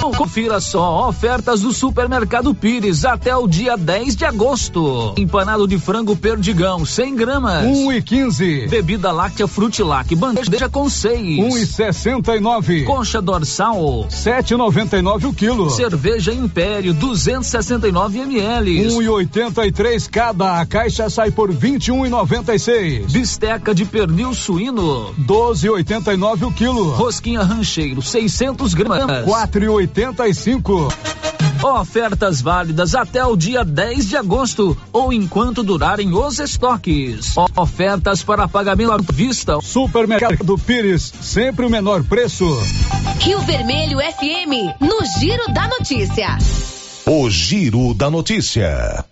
Confira só ofertas do Supermercado Pires até o dia 10 de agosto. Empanado de frango perdigão, 100 gramas. 1 e 15. Bebida láctea Frutilac, bandeja com 6. 1 e 69. Concha dorsal. 7,99 o quilo. Cerveja Império, 269 ml. 1 e 83 cada. A caixa sai por 21,96. Bisteca de pernil suíno. 12,89 o quilo. Rosquinha rancheiro, 600 gramas. 4,85. Ofertas válidas até o dia 10 de agosto ou enquanto durarem os estoques. Ofertas para pagamento à vista. Supermercado Pires, sempre o menor preço. Rio Vermelho FM, no Giro da Notícia. O Giro da Notícia.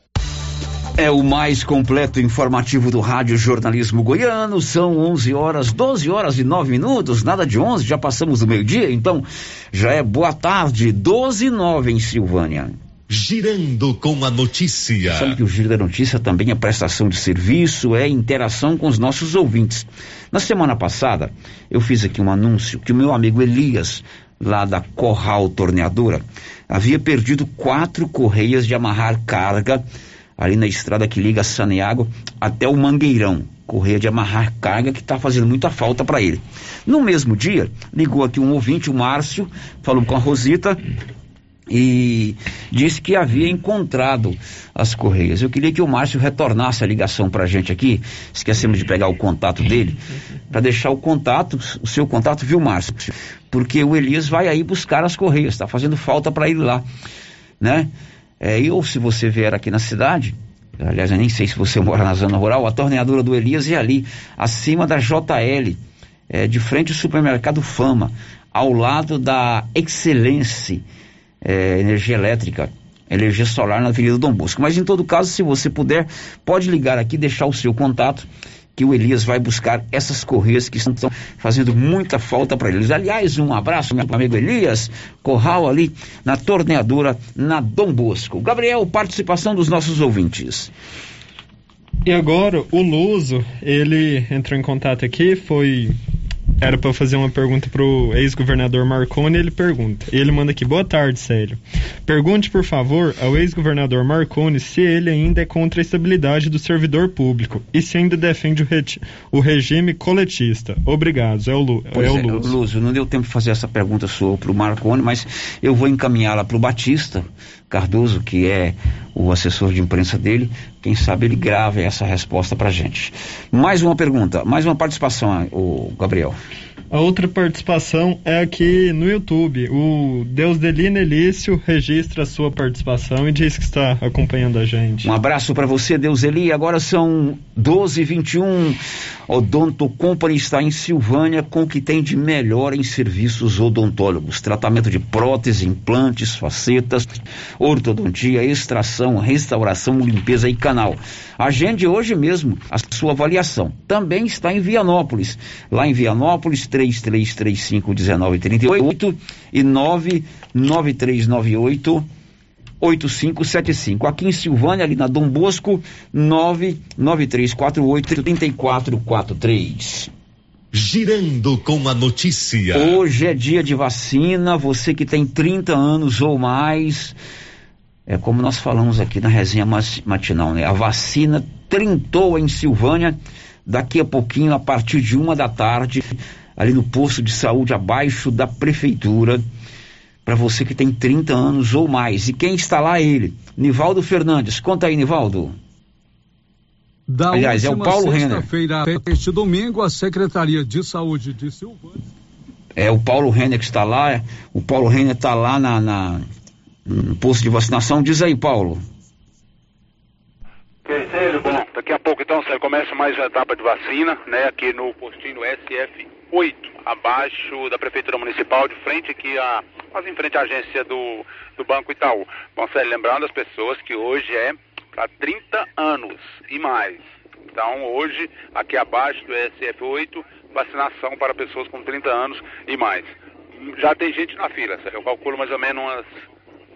É o mais completo informativo do Rádio Jornalismo Goiano. São 11 horas, 12 horas e 9 minutos, nada de 11, já passamos do meio-dia, então já é boa tarde, 12 e 9 em Silvânia. Girando com a notícia. Sabe que o Giro da Notícia também é prestação de serviço, é interação com os nossos ouvintes. Na semana passada, eu fiz aqui um anúncio que o meu amigo Elias, lá da Corral Torneadora, havia perdido quatro correias de amarrar carga ali na estrada que liga Saneago até o Mangueirão, correia de amarrar carga que está fazendo muita falta para ele. No mesmo dia, ligou aqui um ouvinte, o Márcio, falou com a Rosita e disse que havia encontrado as correias. Eu queria que o Márcio retornasse a ligação para a gente aqui. Esquecemos de pegar o contato dele para deixar o contato, o seu contato, viu, Márcio? Porque o Elias vai aí buscar as correias. Está fazendo falta para ele lá, né? É, ou se você vier aqui na cidade, aliás, eu nem sei se você mora na zona rural, a torneadora do Elias é ali, acima da JL, é, de frente ao supermercado Fama, ao lado da Excelência é, Energia Elétrica, energia solar na Avenida Dom Bosco. Mas em todo caso, se você puder, pode ligar aqui, deixar o seu contato que o Elias vai buscar essas correias que estão fazendo muita falta para eles. Aliás, um abraço, meu amigo Elias, Corral ali na torneadora na Dom Bosco. Gabriel, participação dos nossos ouvintes. E agora, o Luso, ele entrou em contato aqui, foi era para fazer uma pergunta pro ex-governador Marconi, ele pergunta. Ele manda aqui: "Boa tarde, Célio. Pergunte, por favor, ao ex-governador Marconi se ele ainda é contra a estabilidade do servidor público e se ainda defende o, reti- o regime coletista. Obrigado, é o, Lu, Pois é o é, Luz. Lúcio, não deu tempo de fazer essa pergunta sua para o Marconi, mas eu vou encaminhá-la para o Batista Cardoso, que é o assessor de imprensa dele. Quem sabe ele grave essa resposta para gente. Mais uma pergunta, mais uma participação, o Gabriel. A outra participação é aqui no YouTube. O Deus Delina Elício registra a sua participação e diz que está acompanhando a gente. Um abraço para você, Deus Eli. Agora são 12h21. Odonto Company está em Silvânia com o que tem de melhor em serviços odontólogos: tratamento de prótese, implantes, facetas, ortodontia, extração, restauração, limpeza e canal. Agende hoje mesmo a sua avaliação. Também está em Vianópolis. Lá em Vianópolis, 3335-1938 e 99398 8575. Aqui em Silvânia, ali na Dom Bosco, 99348-3443. Girando com a notícia. Hoje é dia de vacina. Você que tem 30 anos ou mais, é como nós falamos aqui na resenha matinal, né? A vacina trintou em Silvânia. Daqui a pouquinho, a partir de uma da tarde, ali no posto de saúde abaixo da prefeitura, para você que tem 30 anos ou mais. E quem está lá é ele, Nivaldo Fernandes. Conta aí, Nivaldo. Da Aliás, é o Paulo Renner. até este domingo, a Secretaria de Saúde de Silvânia É o Paulo Renner que está lá. O Paulo Renner está lá na, na- posto de vacinação. Diz aí, Paulo. Célio, bom, daqui a pouco então você começa mais uma etapa de vacina, né, aqui no postinho SF8, abaixo da Prefeitura Municipal, de frente aqui a, quase em frente à agência do, do Banco Itaú. Bom, Célio, lembrando as pessoas que hoje é para 30 anos e mais. Então, hoje, aqui abaixo do SF8, vacinação para pessoas com 30 anos e mais. Já tem gente na fila, eu calculo mais ou menos umas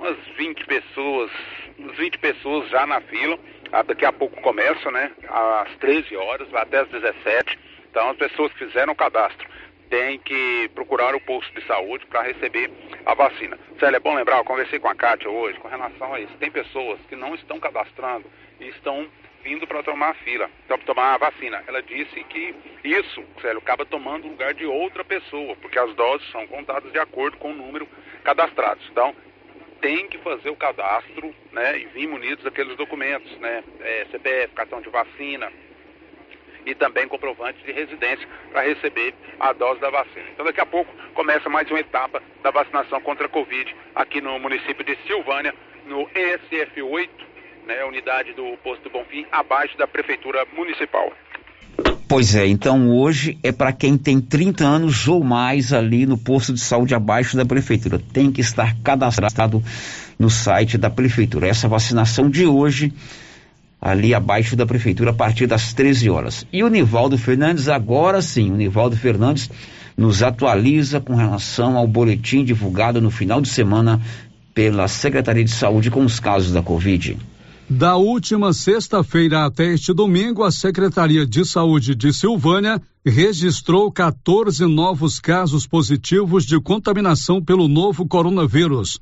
umas 20 pessoas, umas 20 pessoas já na fila. Ah, Daqui a pouco começa, né? Às 13 horas, até às 17. Então, as pessoas que fizeram o cadastro tem que procurar o posto de saúde para receber a vacina. Célia, é bom lembrar, eu conversei com a Kátia hoje com relação a isso. Tem pessoas que não estão cadastrando e estão vindo para tomar a fila, para tomar a vacina. Ela disse que isso, Célio, acaba tomando o lugar de outra pessoa, porque as doses são contadas de acordo com o número cadastrado. Então, tem que fazer o cadastro, né, e vir munidos daqueles documentos, né, é, CPF, cartão de vacina, e também comprovante de residência para receber a dose da vacina. Então daqui a pouco começa mais uma etapa da vacinação contra a Covid aqui no município de Silvânia, no ESF 8, né, unidade do posto do Bonfim, abaixo da prefeitura municipal. Pois é, então hoje é para quem tem 30 anos ou mais ali no posto de saúde abaixo da prefeitura. Tem que estar cadastrado no site da prefeitura. Essa vacinação de hoje ali abaixo da prefeitura a partir das 13 horas. E o Nivaldo Fernandes, agora sim, o Nivaldo Fernandes nos atualiza com relação ao boletim divulgado no final de semana pela Secretaria de Saúde com os casos da Covid. Da última sexta-feira até este domingo, a Secretaria de Saúde de Silvânia registrou 14 novos casos positivos de contaminação pelo novo coronavírus.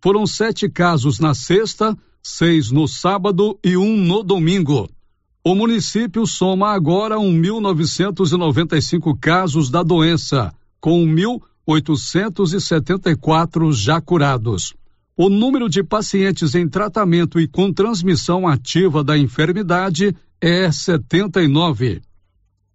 Foram sete casos na sexta, seis no sábado e um no domingo. O município soma agora 1.995 casos da doença, com 1.874 já curados. O número de pacientes em tratamento e com transmissão ativa da enfermidade é 79.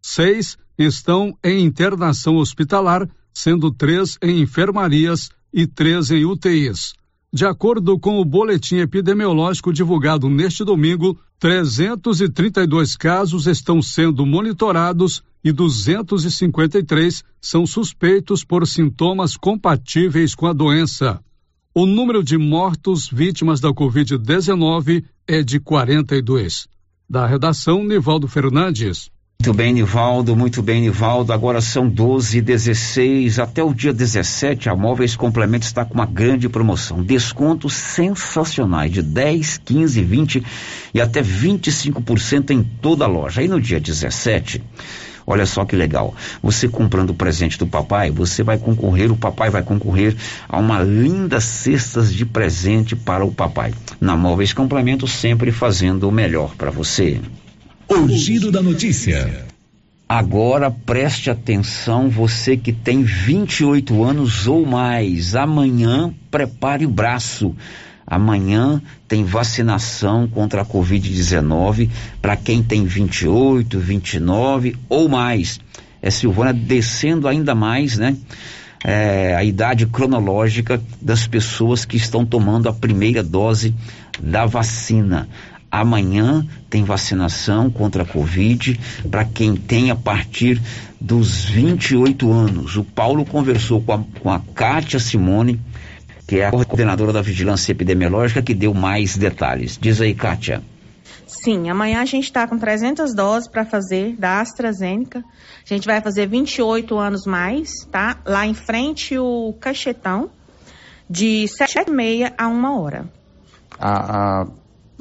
Seis estão em internação hospitalar, sendo três em enfermarias e três em UTIs. De acordo com o boletim epidemiológico divulgado neste domingo, 332 casos estão sendo monitorados e 253 são suspeitos por sintomas compatíveis com a doença. O número de mortos vítimas da Covid-19 é de 42. Da redação, Nivaldo Fernandes. Muito bem, Nivaldo, muito bem, Nivaldo. Agora são 12 e 16 Até o dia 17, a Móveis Complemento está com uma grande promoção. Descontos sensacionais de 10, 15, 20 e até 25% em toda a loja. Aí no dia 17, olha só que legal. Você comprando o presente do papai, você vai concorrer, o papai vai concorrer a uma linda cestas de presente para o papai. Na Móveis Complemento, sempre fazendo o melhor para você. O giro da notícia. Agora preste atenção, você que tem 28 anos ou mais. Amanhã prepare o braço. Amanhã tem vacinação contra a Covid-19 para quem tem 28, 29 ou mais. É Silvana descendo ainda mais, né? É, a idade cronológica das pessoas que estão tomando a primeira dose da vacina. Amanhã tem vacinação contra a Covid para quem tem a partir dos 28 anos. O Paulo conversou com a, com a Kátia Simone, que é a coordenadora da Vigilância Epidemiológica, que deu mais detalhes. Diz aí, Kátia. Sim, amanhã a gente está com 300 doses para fazer da AstraZeneca. A gente vai fazer 28 anos mais, tá? Lá em frente o Cachetão, de 7h30 a 1 hora. A, a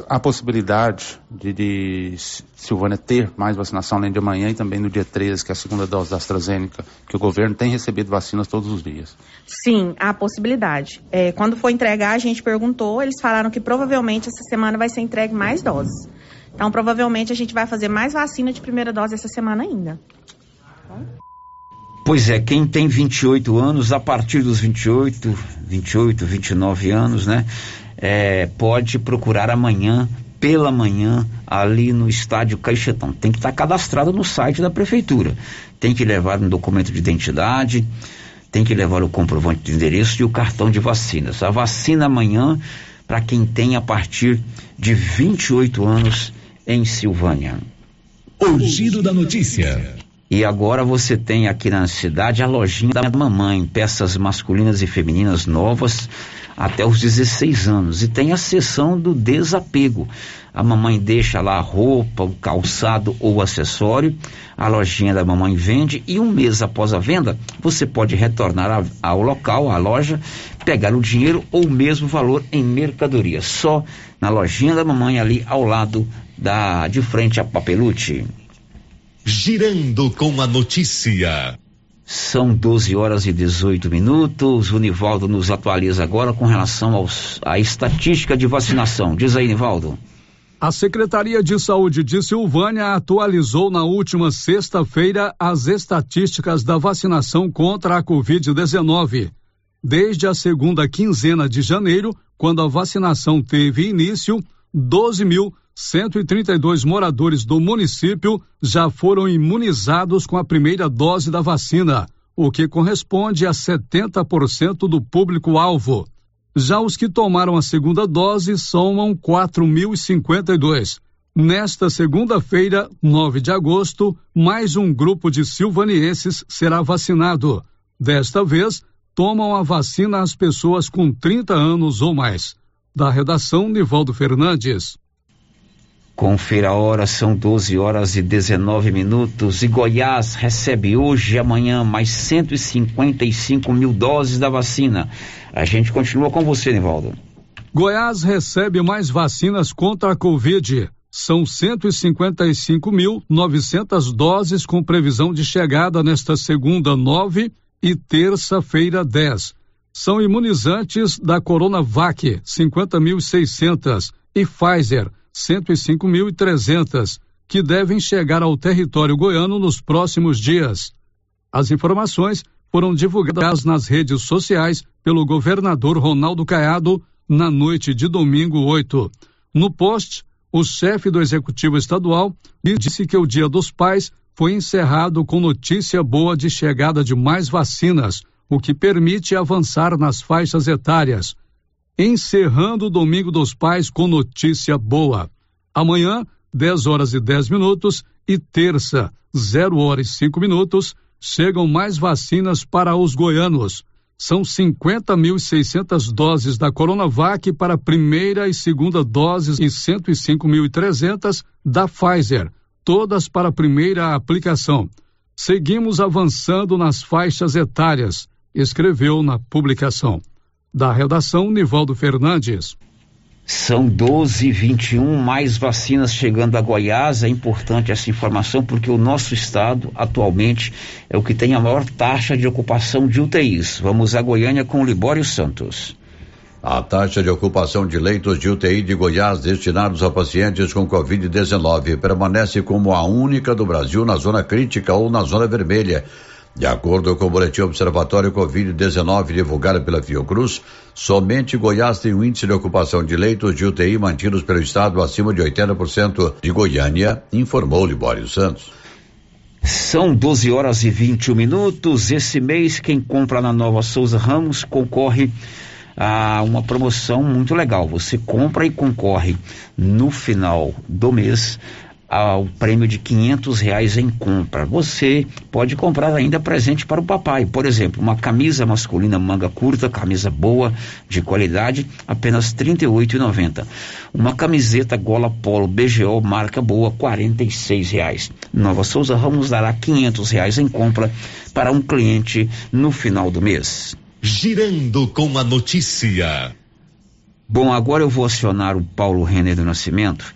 a possibilidade de, de, Silvânia ter mais vacinação além de amanhã e também no dia 13, que é a segunda dose da AstraZeneca, que o governo tem recebido vacinas todos os dias? Sim, há possibilidade. É, quando for entregar, a gente perguntou, eles falaram que provavelmente essa semana vai ser entregue mais doses. Então, provavelmente a gente vai fazer mais vacina de primeira dose essa semana ainda. Pois é, quem tem 28 anos, a partir dos 28, 28, 29 anos, né? É, pode procurar amanhã, pela manhã, ali no estádio Caixetão. Tem que estar tá cadastrado no site da prefeitura. Tem que levar um documento de identidade, tem que levar o comprovante de endereço e o cartão de vacinas. A vacina amanhã para quem tem a partir de 28 anos em Silvânia. O giro da notícia. E agora você tem aqui na cidade a lojinha da mamãe, peças masculinas e femininas novas até os 16 anos. E tem a sessão do desapego. A mamãe deixa lá a roupa, o calçado ou acessório, a lojinha da mamãe vende e um mês após a venda você pode retornar ao local, à loja, pegar o dinheiro ou o mesmo valor em mercadoria. Só na lojinha da mamãe ali ao lado da de frente a Papelute. Girando com a notícia. São 12 horas e 18 minutos. O Nivaldo nos atualiza agora com relação aos, à estatística de vacinação. Diz aí, Nivaldo. A Secretaria de Saúde de Silvânia atualizou na última sexta-feira as estatísticas da vacinação contra a Covid-19. Desde a segunda quinzena de janeiro, quando a vacinação teve início, 12.132 moradores do município já foram imunizados com a primeira dose da vacina, o que corresponde a 70% do público-alvo. Já os que tomaram a segunda dose somam 4.052. Nesta segunda-feira, 9 de agosto, mais um grupo de silvanienses será vacinado. Desta vez, tomam a vacina as pessoas com 30 anos ou mais. Da redação, Nivaldo Fernandes. Confira a hora, são 12 horas e 19 minutos. E Goiás recebe hoje e amanhã mais 155 mil doses da vacina. A gente continua com você, Nivaldo. Goiás recebe mais vacinas contra a Covid. São 155.900 doses com previsão de chegada nesta segunda 9 e terça-feira 10. São imunizantes da Coronavac, 50.600 e Pfizer, 105.300, que devem chegar ao território goiano nos próximos dias. As informações foram divulgadas nas redes sociais pelo governador Ronaldo Caiado na noite de domingo 8. No post, o chefe do executivo estadual disse que o Dia dos Pais foi encerrado com notícia boa de chegada de mais vacinas, o que permite avançar nas faixas etárias encerrando o Domingo dos Pais com notícia boa. Amanhã, 10 horas e 10 minutos, e terça, 0 horas e 5 minutos, chegam mais vacinas para os goianos. São 50.600 doses da Coronavac para primeira e segunda doses e 105.300 da Pfizer, todas para primeira aplicação. Seguimos avançando nas faixas etárias, escreveu na publicação. Da redação, Nivaldo Fernandes. São 12 21 mais vacinas chegando a Goiás. É importante essa informação porque o nosso estado atualmente é o que tem a maior taxa de ocupação de UTIs. Vamos a Goiânia com Libório Santos. A taxa de ocupação de leitos de UTI de Goiás destinados a pacientes com Covid-19 permanece como a única do Brasil na zona crítica ou na zona vermelha de acordo com o boletim Observatório Covid-19 divulgado pela Fiocruz, somente Goiás tem um índice de ocupação de leitos de UTI mantidos pelo Estado acima de 80% de Goiânia, informou Libório Santos. São 12 horas e 21 minutos. Esse mês, quem compra na Nova Souza Ramos concorre a uma promoção muito legal. Você compra e concorre no final do mês ao prêmio de quinhentos reais em compra. Você pode comprar ainda presente para o papai, por exemplo, uma camisa masculina manga curta, camisa boa, de qualidade, apenas R$ 38,90. Uma camiseta gola polo BGO marca boa, R$ reais. Nova Souza Ramos dará quinhentos reais em compra para um cliente no final do mês. Girando com a notícia. Bom, agora eu vou acionar o Paulo Renner do Nascimento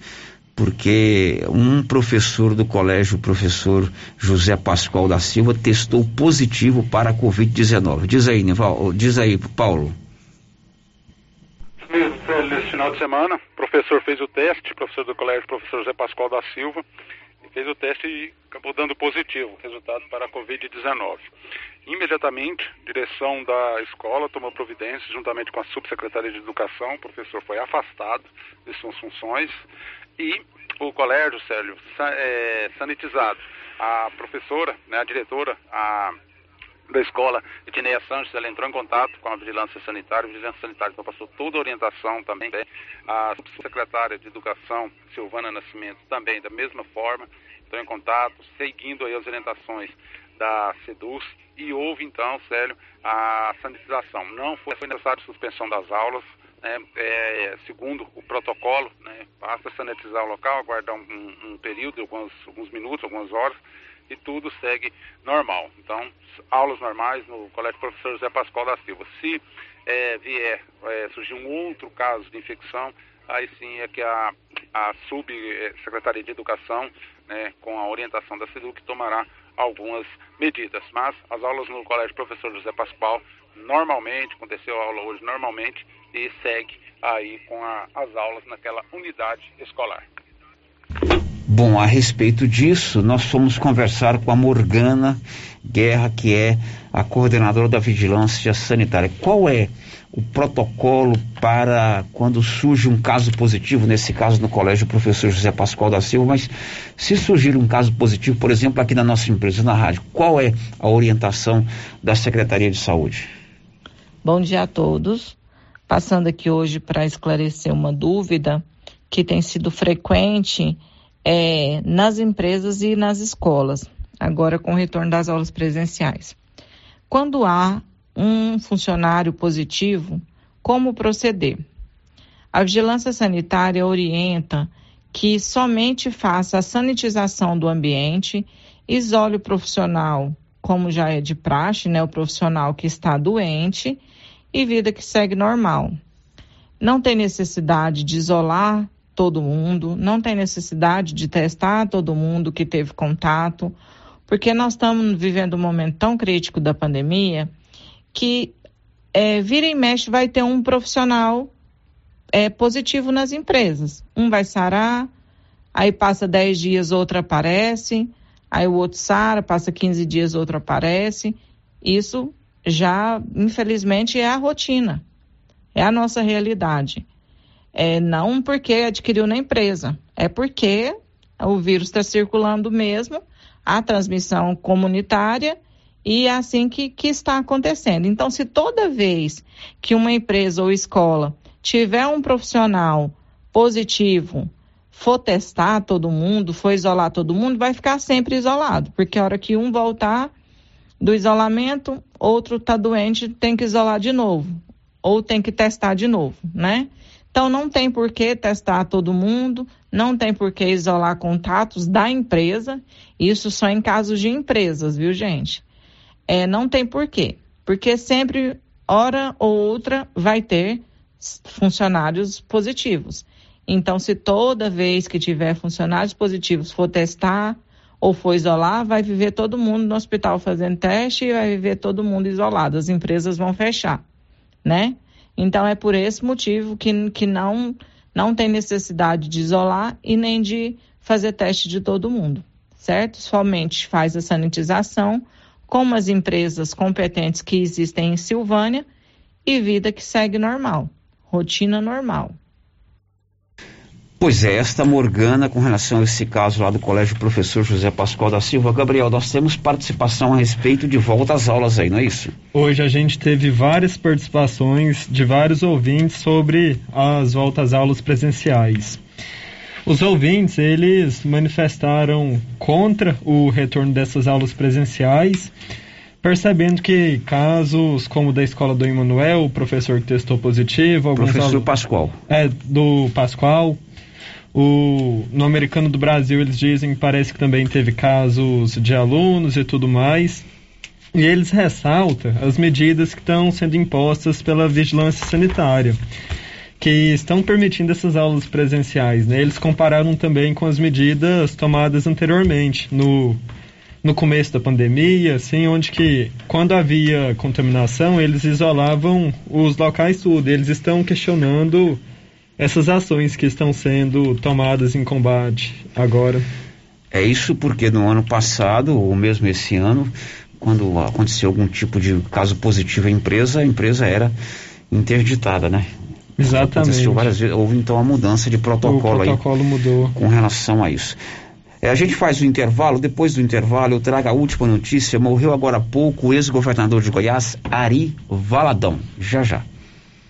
porque um professor do colégio, o professor José Pascoal da Silva, testou positivo para a Covid-19. Diz aí, Nival, diz aí, Paulo. Nesse final de semana, o professor fez o teste, professor do colégio, professor José Pascoal da Silva, fez o teste e acabou dando positivo, resultado para a Covid-19. Imediatamente, direção da escola tomou providências, juntamente com a subsecretaria de Educação, o professor foi afastado de suas funções e o colégio, Sérgio, é, sanitizado. A professora, né, a diretora a, da escola, Edneia Sanches, ela entrou em contato com a Vigilância Sanitária, a Vigilância Sanitária então passou toda a orientação também. A subsecretária de Educação, Silvana Nascimento, também da mesma forma, entrou em contato, seguindo aí as orientações da SEDUS e houve então, Célio, a sanitização. Não foi necessário suspensão das aulas, né, é, segundo o protocolo, né, basta sanitizar o local, aguardar um, um período, alguns, alguns minutos, algumas horas, e tudo segue normal. Então, aulas normais no Colégio Professor José Pascoal da Silva. Se é, vier é, surgir um outro caso de infecção, aí sim é que a, a Subsecretaria de Educação, né, com a orientação da SEDUC, tomará algumas medidas. Mas as aulas no Colégio Professor José Pascoal, normalmente, aconteceu a aula hoje normalmente, e segue aí com a, as aulas naquela unidade escolar. Bom, a respeito disso, nós fomos conversar com a Morgana Guerra, que é a coordenadora da vigilância sanitária. Qual é o protocolo para quando surge um caso positivo, nesse caso no colégio professor José Pascoal da Silva, mas se surgir um caso positivo, por exemplo, aqui na nossa empresa, na rádio, qual é a orientação da Secretaria de Saúde? Bom dia a todos. Passando aqui hoje para esclarecer uma dúvida que tem sido frequente é, nas empresas e nas escolas, agora com o retorno das aulas presenciais. Quando há um funcionário positivo, como proceder? A vigilância sanitária orienta que somente faça a sanitização do ambiente, isole o profissional, como já é de praxe, né, o profissional que está doente, e vida que segue normal. Não tem necessidade de isolar todo mundo, não tem necessidade de testar todo mundo que teve contato, porque nós estamos vivendo um momento tão crítico da pandemia que é, vira e mexe vai ter um profissional é, positivo nas empresas. Um vai sarar, aí passa 10 dias, outro aparece, aí o outro sara, passa 15 dias, outro aparece. Isso já, infelizmente, é a rotina, é a nossa realidade. É, não porque adquiriu na empresa, é porque o vírus está circulando mesmo, a transmissão comunitária e é assim que, que está acontecendo. Então, se toda vez que uma empresa ou escola tiver um profissional positivo, for testar todo mundo, for isolar todo mundo, vai ficar sempre isolado, porque a hora que um voltar do isolamento, outro está doente, tem que isolar de novo, ou tem que testar de novo, né? Então não tem por que testar todo mundo, não tem por que isolar contatos da empresa, isso só em casos de empresas, viu, gente? É, não tem por quê, porque sempre, hora ou outra, vai ter funcionários positivos. Então, se toda vez que tiver funcionários positivos for testar ou for isolar, vai viver todo mundo no hospital fazendo teste e vai viver todo mundo isolado. As empresas vão fechar, né? Então é por esse motivo que, que não, não tem necessidade de isolar e nem de fazer teste de todo mundo, certo? Somente faz a sanitização com as empresas competentes que existem em Silvânia e vida que segue normal, rotina normal. Pois é, esta Morgana, com relação a esse caso lá do Colégio Professor José Pascoal da Silva. Gabriel, nós temos participação a respeito de volta às aulas aí, não é isso? Hoje a gente teve várias participações de vários ouvintes sobre as voltas às aulas presenciais. Os ouvintes, eles manifestaram contra o retorno dessas aulas presenciais, percebendo que casos como o da escola do Emanuel, o professor que testou positivo... Professor aulas, Pascoal. É, do Pascoal o, no americano do Brasil, eles dizem que parece que também teve casos de alunos e tudo mais. E eles ressaltam as medidas que estão sendo impostas pela vigilância sanitária, que estão permitindo essas aulas presenciais. Né? Eles compararam também com as medidas tomadas anteriormente, no, no começo da pandemia, assim, onde que quando havia contaminação, eles isolavam os locais tudo. Eles estão questionando essas ações que estão sendo tomadas em combate agora? É isso porque no ano passado, ou mesmo esse ano, quando aconteceu algum tipo de caso positivo à empresa, a empresa era interditada, né? Exatamente. Aconteceu várias vezes, houve então a mudança de protocolo, o protocolo aí mudou. com relação a isso. É, a gente faz o intervalo, depois do intervalo eu trago a última notícia. Morreu agora há pouco o ex-governador de Goiás, Ari Valadão. Já já.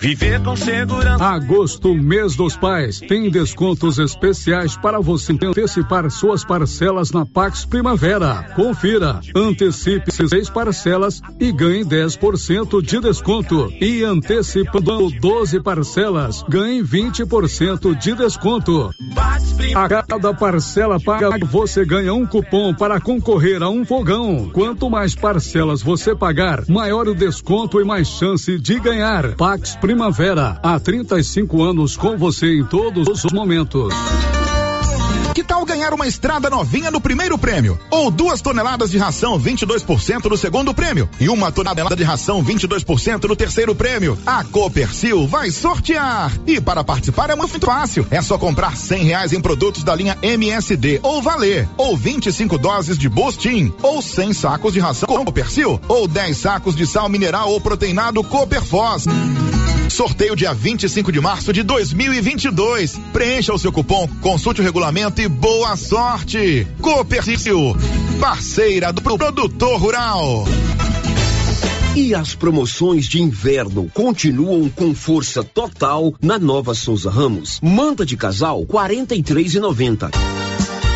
Viver com segurança. Agosto, mês dos pais, tem descontos especiais para você antecipar suas parcelas na Pax Primavera. Confira, antecipe seis parcelas e ganhe 10% de desconto. E antecipando 12 parcelas, ganhe 20% de desconto. A cada parcela paga, você ganha um cupom para concorrer a um fogão. Quanto mais parcelas você pagar, maior o desconto e mais chance de ganhar. Pax Primavera, há 35 anos com você em todos os momentos. Que tal ganhar uma estrada novinha no primeiro prêmio? Ou duas toneladas de ração 22% no segundo prêmio? E uma tonelada de ração 22% no terceiro prêmio? A Copercil vai sortear! E para participar é muito fácil. É só comprar cem reais em produtos da linha MSD ou Valer. Ou 25 doses de Bostin. Ou 100 sacos de ração Copercil. Ou 10 sacos de sal mineral ou proteinado Cooperfós. Sorteio dia 25 de março de 2022. Preencha o seu cupom, consulte o regulamento e boa sorte. Copercil, parceira do produtor rural. E as promoções de inverno continuam com força total na Nova Souza Ramos. Manta de casal 43,90.